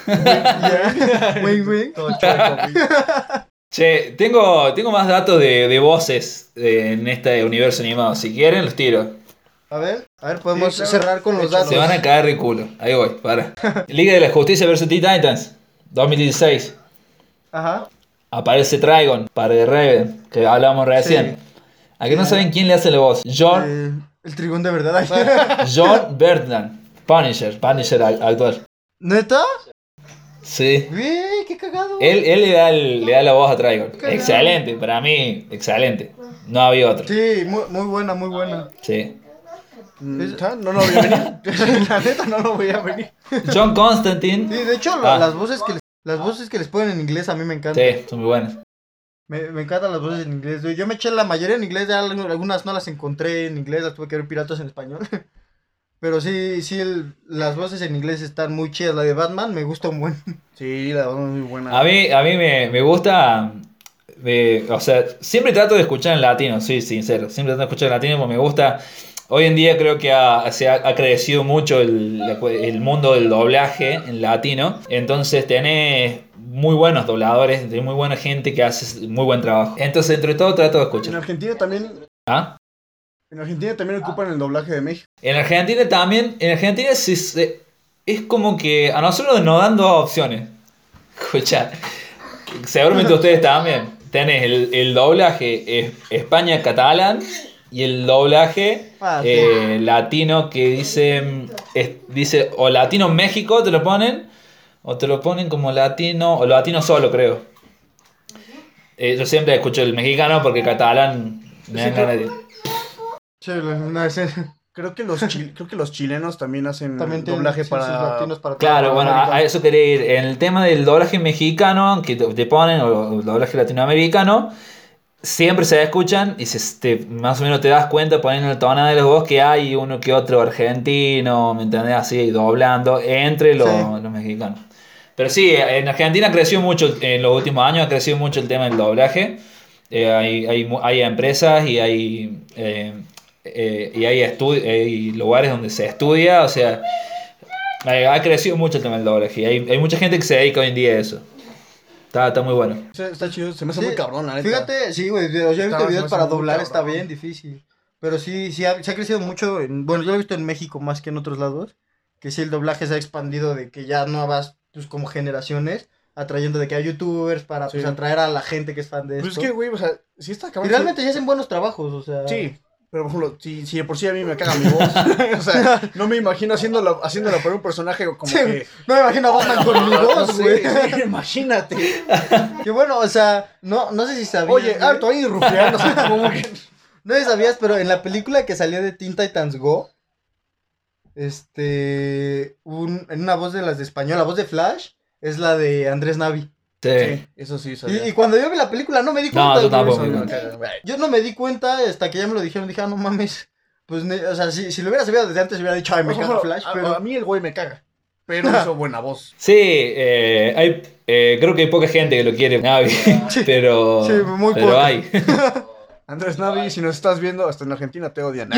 S3: Ya. Wing, wing.
S2: Todo.
S1: Che, tengo, tengo más datos de, de voces eh, en este universo animado, si quieren los tiro.
S3: A ver, a ver, podemos
S2: Sí, claro.
S3: cerrar con los datos.
S1: Se van a caer de culo, ahí voy, para. [LAUGHS] Liga de la Justicia vs Titans, 2016.
S3: Ajá.
S1: Aparece Trigon, para de Raven, que hablamos recién. ¿A que no
S3: Sí.
S1: saben quién le hace la voz? John,
S3: Eh, el trigón de verdad.
S1: John [LAUGHS] Bertrand, Punisher, Punisher al- actual.
S3: ¿Neta?
S1: Sí.
S3: Güey, qué cagado.
S1: Él, él le, da el- le da la voz a Trigon. Excelente, para mí, excelente. No había otro.
S3: Sí, muy, muy buena, muy buena.
S1: Sí.
S2: Mm, ¿sabes? No lo veía venir. [LAUGHS] [LAUGHS] La neta no lo veía venir.
S1: John Constantine.
S3: Sí, de hecho,
S1: Ah.
S3: las voces que les, las voces que les ponen en inglés a mí me encantan.
S1: Sí, son muy buenas.
S3: Me, me encantan las voces en inglés. Yo me eché la mayoría en inglés, algunas no las encontré en inglés, las tuve que ver piratas en español. [LAUGHS] Pero sí, sí, el- las voces en inglés están muy chidas. La de Batman me gusta un buen.
S2: Sí, la verdad es muy buena.
S1: A mí, a mí me, me gusta. eh, o sea, siempre trato de escuchar en latino, sí, sincero. Siempre trato de escuchar en latino porque me gusta. Hoy en día creo que ha, se ha, ha crecido mucho el, el mundo del doblaje en latino. Entonces tenés muy buenos dobladores, de muy buena gente que hace muy buen trabajo. Entonces, entre todo, trato de
S2: En
S1: escuchar.
S2: Argentina también,
S1: ¿Ah?
S2: En Argentina también ocupan el doblaje de México.
S1: En Argentina también, en Argentina es como que a nosotros nos dan dos opciones. [LAUGHS] Escucha, seguramente [LAUGHS] ustedes también. Tenés el, el doblaje es- España-catalán y el doblaje
S3: Ah, sí.
S1: eh, latino que dice, mm, es- dice o latino-México te lo ponen o te lo ponen como latino o latino solo creo. Eh, yo siempre escucho el mexicano porque catalán me dan ganas de...
S3: Sí, una escena. [LAUGHS]
S2: Creo que los, chil- creo que los chilenos también hacen
S3: También tienen
S2: doblaje
S3: sí, sus
S2: para...
S3: latinos para
S1: Claro, bueno, a, a eso quería ir. En el tema del doblaje mexicano, que te, ponen, o el doblaje latinoamericano, siempre se escuchan y se, te- más o menos te das cuenta poniendo el tono de los voz que hay uno que otro argentino, ¿me entendés? Así, doblando entre los,
S3: Sí.
S1: los mexicanos. Pero sí, en Argentina creció mucho, en los últimos años ha crecido mucho el tema del doblaje. Eh, hay, hay, mu- hay empresas y hay, eh, eh, y hay, hay lugares donde se estudia, o sea, ha ha crecido mucho el tema del doblaje. y Hay, hay mucha gente que se dedica hoy en día a eso. Está, está muy bueno.
S2: Sí, Está chido, se me hace
S3: Sí,
S2: muy cabrón, la neta.
S3: Fíjate, sí, güey, yo he visto
S2: Está-
S3: videos para doblar,
S2: cabrón.
S3: está bien difícil. Pero sí, sí ha, se ha crecido mucho. en- bueno, yo lo he visto en México más que en otros lados. que sí el doblaje se ha expandido de que ya no vas pues como generaciones atrayendo de que hay youtubers para pues
S2: Sí.
S3: atraer a la gente que es fan de
S2: Pues
S3: esto.
S2: es que, güey, o sea, si está
S3: y
S2: acabando.
S3: realmente ya hacen buenos trabajos, o sea.
S2: Sí, pero por ejemplo, si, si de por sí a mí me caga mi voz, [LAUGHS] o sea, no me imagino haciéndolo, haciéndolo por un personaje como
S3: Sí,
S2: que.
S3: No me imagino a Batman con mi [LAUGHS] voz, güey.
S2: sí, imagínate. [LAUGHS]
S3: Que bueno, o sea, no, no sé si sabías.
S2: Oye,
S3: güey.
S2: alto ahí, rufián, o sea, como que.
S3: No sé si sabías, pero en la película que salió de Teen Titans Go, este, un, en una voz de las de español, la voz de Flash, es la de Andrés Navi.
S1: Sí.
S2: Sí, eso sí, sabía.
S3: Y, y cuando yo vi la película no me di
S1: No,
S3: cuenta.
S1: yo
S3: güey.
S1: tampoco.
S2: Eso güey.
S3: Yo no me di cuenta hasta que ya me lo dijeron, dije, ah, no mames. Pues, ne- o sea, si, si lo hubiera sabido desde antes, hubiera dicho, ay, me caga Flash,
S2: a,
S3: pero...
S2: a mí el güey me caga. Pero hizo [LAUGHS] buena voz.
S1: Sí, eh, hay, eh, creo que hay poca gente que lo quiere, [LAUGHS] Navi, pero,
S3: Sí, muy
S1: pero
S3: poca.
S1: hay. [LAUGHS]
S2: Andrés Navi, si nos estás viendo, hasta en Argentina te odian.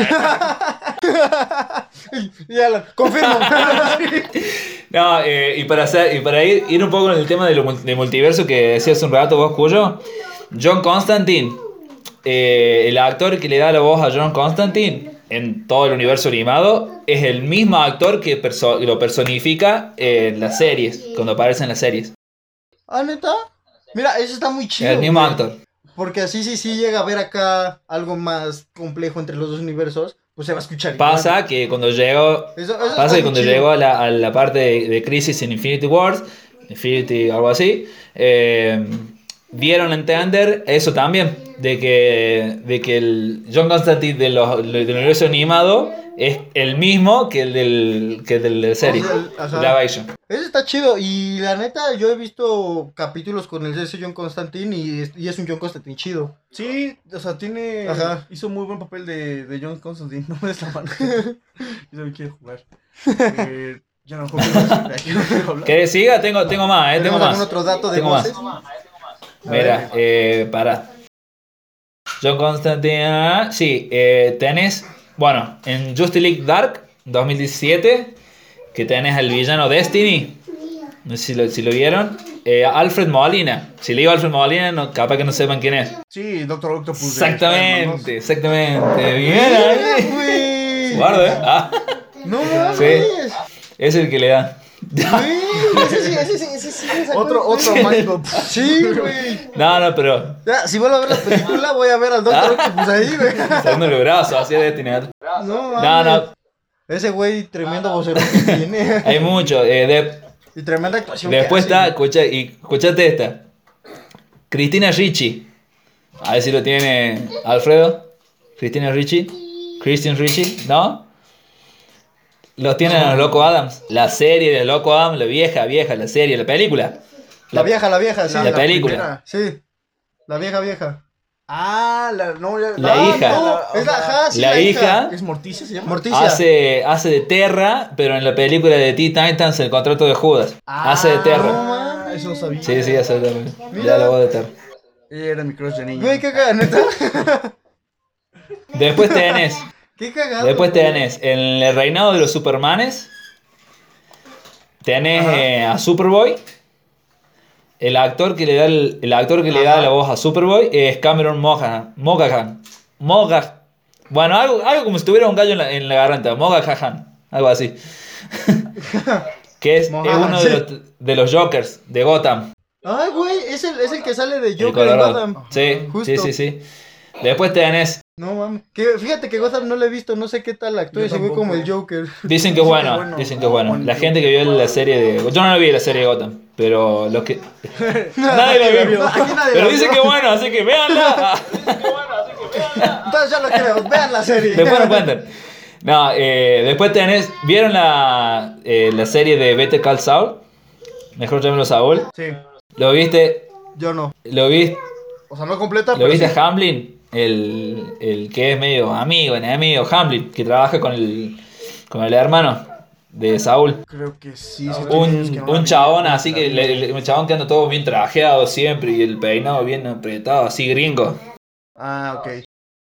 S2: [LAUGHS]
S3: Y Alan, confirmo. [LAUGHS]
S1: No, eh, y para, hacer, y para ir, ir un poco en el tema de lo mul- de multiverso que decías hace un rato vos, Cuyo, John Constantine, eh, el actor que le da la voz a John Constantine en todo el universo animado, es el mismo actor que perso- lo personifica en las series, cuando aparece en las series.
S3: ¿Ah, neta? Mira, eso está muy chido.
S1: el mismo actor.
S3: Porque así sí, sí llega a ver acá algo más complejo entre los dos universos, pues se va a escuchar. igual.
S1: Pasa que cuando llegó,
S3: Eso, eso
S1: pasa que cuando llegó a la, a la parte de, de Crisis en Infinity Wars, Infinity algo así, eh, dieron a entender eso también, de que, de que el John Constantine de los, del universo animado es el mismo que el del, que el del de serie, action.
S3: Eso está chido. Y la neta, yo he visto capítulos con el ese John Constantine y es, y es un John Constantine chido.
S2: Sí, o sea, tiene.
S3: Ajá.
S2: Hizo muy buen papel de, de John Constantine. [LAUGHS] No me des la mano. [LAUGHS] Yo no quiero jugar. Eh, ya no juego. ya no quiero hablar.
S1: ¿Querés siga? Tengo, tengo más, eh, tengo
S3: ¿Tenemos algún
S1: más.
S3: otro dato de
S1: Tengo más. Mira, eh, para. John Constantine. Sí, eh, tenés. Bueno, en Justice League Dark 2017, que tenés al villano Destiny. No sé si lo, si lo vieron. Eh, Alfred Molina. Si le digo Alfred Molina, no, capaz que no sepan quién es.
S2: Sí, Doctor Octopus.
S1: Exactamente, exactamente. Bien. Guarda, eh. Ah,
S3: No mames.
S1: Sí. es el que le da.
S3: Ese sí, ese sí, ese sí. me
S2: 2.
S3: sacó
S2: Otro, otro mind [LAUGHS]
S3: Sí, güey.
S1: No, no, pero.
S3: Ya, si vuelvo a ver la película, voy a ver al Doctor Octopus ahí, güey.
S1: El brazo, así de Destiny.
S3: No,
S1: No, no,
S3: Ese güey, tremendo vocero que tiene. [LAUGHS]
S1: hay mucho. eh, de-
S3: Y tremenda actuación. que
S1: Después
S3: hace,
S1: está, escucha, y escuchate esta. Cristina Ricci. A ver si lo tiene Alfredo. Cristina Ricci. Christian Ricci, ¿no? Lo tienen los Loco Adams. La serie de Loco Adams, la vieja, vieja, la serie, la película.
S3: La vieja, la vieja, sí.
S1: La película.
S2: primera.
S3: Sí. La vieja, vieja.
S2: Ah, la, no,
S1: La
S2: ah,
S1: hija.
S2: no,
S3: No, es la, ajá, sí,
S1: La hija.
S2: ¿Es Morticia se llama?
S3: Morticia.
S1: Hace, hace de Terra, pero en la película de Teen Titans, el contrato de Judas. hace de
S2: no
S1: Terra.
S2: mames, eso no sabía.
S1: Sí, sí, hace de Terra.
S3: Mira.
S1: Ya la voz de Terra.
S2: Ella era mi crush de niño.
S3: Güey, qué cagada, neta.
S1: Después tenés
S3: Qué cagado.
S1: Después tenés en el reinado de los Supermanes. Tenés eh, a Superboy. El actor que le da, el, el actor que le da la voz a Superboy es Cameron Mogahan. Mogahan. Mogahan. Bueno, algo, algo como si tuviera un gallo en la, en la garganta. Mogahan. Algo así. [LAUGHS] que es, es uno de, los, de los Jokers de Gotham.
S3: Ay, güey, es el, es el que sale de Joker en. Gotham.
S1: Sí,
S3: Justo.
S1: sí, sí, sí. Después tenés.
S3: No mames. Que, fíjate que Gotham no lo he visto, no sé qué tal actúa
S2: Yo
S3: ese güey como el Joker.
S1: Dicen que es [LAUGHS] bueno,
S2: bueno.
S1: dicen que es bueno. La
S2: yo-
S1: gente que vio la serie de. Yo no la vi la serie de Gotham, pero los que. [LAUGHS] Nadie la vio. Pero
S3: la
S1: dicen
S3: vio.
S1: que es [LAUGHS] bueno, así que véanla.
S3: Entonces ya lo creo, vean la serie.
S1: Después nos cuentan. No, eh, después tenés. ¿Vieron la, eh, la serie de Better Call Saul? Mejor llámelo Saúl.
S2: Sí.
S1: ¿Lo viste?
S3: Yo no.
S1: ¿Lo viste,
S2: O sea, no completa,
S1: ¿lo
S2: pero
S1: viste
S2: sí.
S1: a Hamlin? El, el que es medio amigo, enemigo, Hamlin, que trabaja con el, con el hermano de Saúl.
S2: Creo que sí.
S1: Un,
S2: que
S1: un chabón así que un chabón que anda todo bien trajeado siempre y el peinado bien apretado, así gringo.
S2: Ah, ok.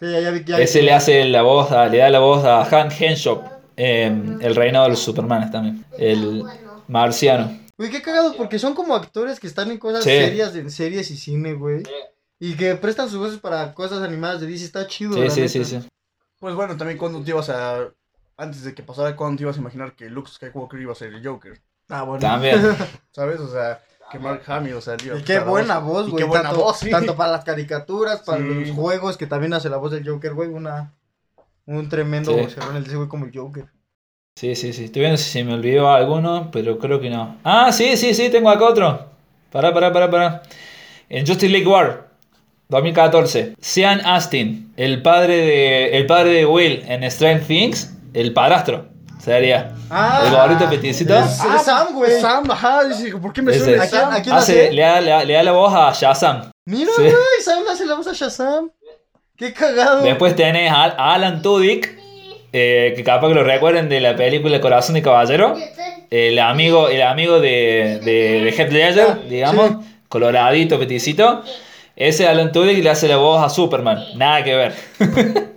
S3: Sí, ya, ya vi, ya
S1: Ese le hace la voz, a- le da la voz a Han Henshaw, en el reinado de los Supermanes también, el marciano.
S3: Güey, qué cagado, porque son como actores que están en cosas
S1: Sí.
S3: serias, en series y cine, güey. Y que prestan sus voces para cosas animadas de DC, está chido.
S1: Sí, sí, sí, sí.
S2: Pues bueno, también cuando te ibas a antes de que pasara cuando te ibas a imaginar que Luke Skywalker iba a ser el Joker.
S3: Ah, bueno.
S1: También. [LAUGHS]
S2: ¿Sabes? O sea, que Mark Hamill, o sea, el
S3: Y qué buena voz, güey.
S2: qué buena
S3: tanto,
S2: voz, sí.
S3: tanto para las caricaturas, para
S2: Sí.
S3: los juegos, que también hace la voz del Joker, güey. Una, un tremendo
S1: Sí.
S3: vocerrón el de ese güey como el Joker.
S1: Sí, sí, sí. Estoy viendo si se me olvidó alguno, pero creo que no. Ah, sí, sí, sí, tengo acá otro. Pará, pará, pará, pará. En Justice League War 2014. Sean Astin, el padre de, el padre de Will en Strange Things, el padrastro. Sería.
S3: Ah,
S1: el gordito peticito.
S3: es- es Sam, güey.
S2: Sam, ajá, ¿por qué me suena
S3: ¿A quién-
S2: Sam?
S3: a quién
S1: Hace-
S3: hace?
S1: le, da, le da- le da la voz a Shazam.
S3: Mira,
S1: Sí.
S3: güey, Sam le hace la voz a Shazam. Qué cagado.
S1: Después tenés a Alan Tudyk, eh, que capaz que lo recuerden de la película Corazón de Caballero. El amigo, el amigo de, de, de Heath Ledger, digamos, coloradito, peticito. Ese Alan Tudyk le hace la voz a Superman. Nada que ver. [LAUGHS]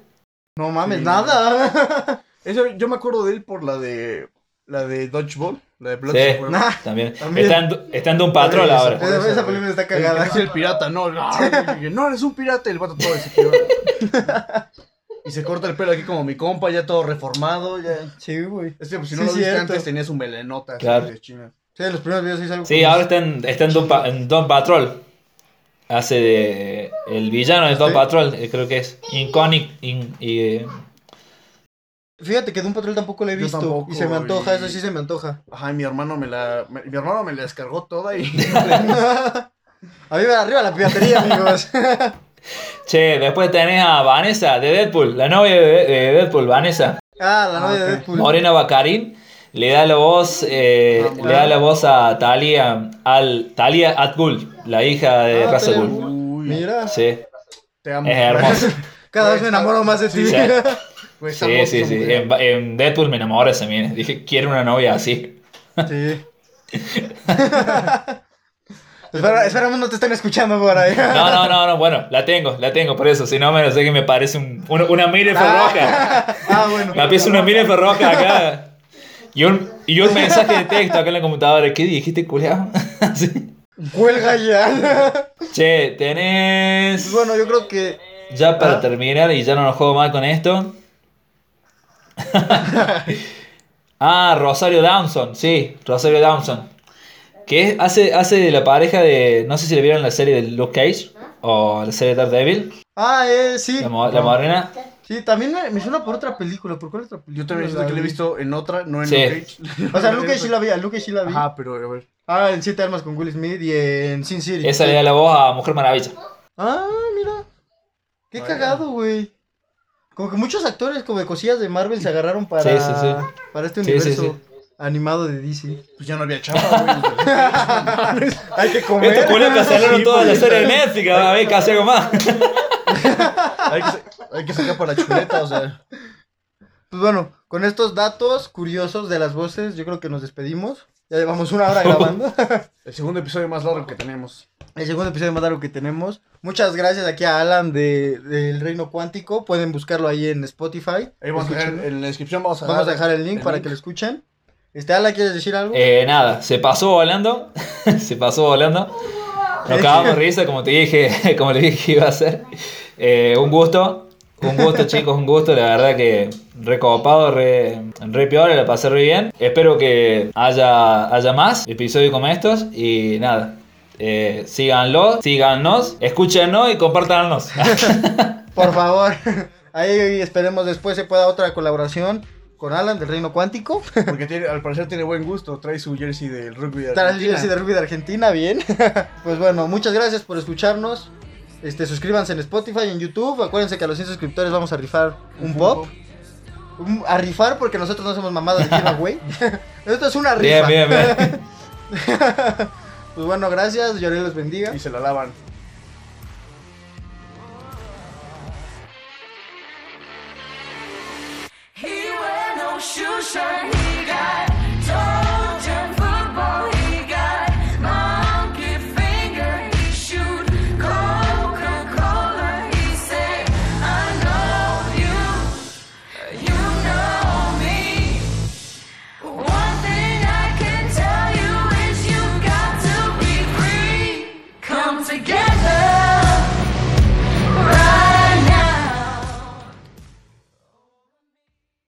S3: No mames,
S2: Sí.
S3: nada. [LAUGHS]
S2: Eso, yo me acuerdo de él por la de la de Dodgeball, la de Blood
S1: Sí.
S3: Nah, [LAUGHS]
S1: También.
S3: También.
S1: Está en, está en Doom Patrol ahora.
S3: Esa- esa película está
S2: que
S3: cagada.
S2: dice el pirata, no, no, eres un pirata, y el vato todo ese tío. Y se corta el pelo aquí como mi compa, ya todo reformado, ya.
S3: Sí, güey.
S2: Este, pues, si
S3: Sí,
S2: no lo viste
S3: cierto.
S2: antes, tenías un melenota así
S1: Claro.
S2: de China.
S3: Sí, los primeros videos sí salgo
S1: Sí, ahora está en, está en, Doom, Pa- en Doom Patrol. Hace de. El villano de Doom
S3: Sí.
S1: Patrol, eh, creo que es. Inconic. In, y, eh,
S3: Fíjate que de un patrón tampoco la he visto.
S2: tampoco,
S3: y se me antoja,
S2: y-
S3: eso sí se me antoja.
S2: Ajá, y mi hermano me la, me- mi hermano me la descargó toda y [LAUGHS]
S3: Arriba, arriba la piratería, amigos. [LAUGHS]
S1: Che, después tenés a Vanessa de Deadpool, la novia de, de Deadpool, Vanessa.
S3: Ah, la novia
S2: Ah,
S3: de
S2: ok.
S3: Deadpool.
S1: Morena Bacarín le da la voz, eh,
S2: Ah,
S1: le da la voz a Talia al Talia Atgul, la hija de
S3: Ah, Mira,
S1: Sí,
S2: te amo.
S1: es hermoso. [LAUGHS]
S3: cada vez me enamoro más de ti.
S1: Sí. [LAUGHS]
S2: Está
S1: Sí, sí, sí. En, en Deadpool me enamoré mire. Dije, quiero una novia así.
S3: Sí. [LAUGHS] Espera, esperamos no te estén escuchando por ahí.
S1: No, no, no, no, bueno, la tengo, la tengo, por eso. Si no, me lo sé que me parece un, una, una mire roja.
S3: Ah, bueno.
S1: Me pieza una mire roja acá. Y un, y un mensaje de texto acá en la computadora. ¿Qué dijiste, culiao? [LAUGHS] Así.
S3: Cuelga ya.
S1: Che, tenés.
S3: Bueno, yo creo que.
S1: Ya para
S3: Ah.
S1: terminar y ya no nos juego más con esto. [LAUGHS] ah, Rosario Dawson, sí, Rosario Dawson. Que es- hace, hace de la pareja de. No sé si le vieron la serie de Luke Cage o la serie de Daredevil,
S3: Ah, eh, sí.
S1: la, mo- la morena.
S3: Sí, también me, me suena por otra película. ¿Por cuál otra película?
S2: Yo también siento
S3: la
S2: que le he
S3: vi?
S2: visto en otra, no en
S1: Sí.
S2: Luke Cage.
S3: O sea, Luke [LAUGHS] sí la vi, Luke sí la vi.
S2: Ajá, pero a ver.
S3: Ah, en Siete Armas con Will Smith y en Sin City.
S1: Esa le da la voz a Mujer Maravilla.
S3: Ah, mira. Qué cagado, güey. Como que muchos actores como de cosillas de Marvel se agarraron para,
S1: Sí, sí, sí.
S3: para este
S1: Sí, sí,
S3: universo
S1: sí.
S3: animado de DC.
S2: Pues ya no había chapa, güey. [LAUGHS]
S3: Hay que comer.
S1: Estos culios cancelaron toda la serie de Netflix, a ver, que hace algo más. [LAUGHS]
S2: hay, que, sa- hay que sacar para la chuleta, o sea.
S3: Pues bueno, con estos datos curiosos de las voces, yo creo que nos despedimos. Ya llevamos una hora grabando. [LAUGHS]
S2: El segundo episodio más largo que tenemos.
S3: El segundo episodio más largo que tenemos. Muchas gracias aquí a Alan de, del Reino Cuántico. Pueden buscarlo ahí en Spotify.
S2: Ahí vamos a en la descripción vamos a
S3: Vamos a dejar el link para que lo escuchen. Este, Alan, ¿quieres decir algo?
S1: Eh, nada, se pasó volando. [LAUGHS] se pasó volando. Nos cagamos risa, como te dije, [LAUGHS] como le dije que iba a hacer. Eh, un gusto, un gusto, chicos, un gusto. La verdad que recopado, re, re peor, la pasé re bien. Espero que haya, haya más episodios como estos. Y nada, eh, síganlo, síganos, escúchenos y compártanos.
S3: Por favor. [LAUGHS] Ahí esperemos después se pueda otra colaboración con Alan del Reino Cuántico.
S2: Porque tiene, al parecer tiene buen gusto. Trae su jersey del rugby de
S3: Está el
S2: Argentina.
S3: jersey de rugby de Argentina, bien. [LAUGHS] pues bueno, muchas gracias por escucharnos. Este, suscríbanse en Spotify y en YouTube. Acuérdense que a los 100 suscriptores vamos a rifar un pop. Un- a rifar porque nosotros no somos mamadas [LAUGHS] de giveaway. [LAUGHS] Esto es una rifa.
S1: bien, bien, bien.
S3: Pues bueno, gracias. Lloré los bendiga.
S2: Y se la lavan.
S4: He 就剩一个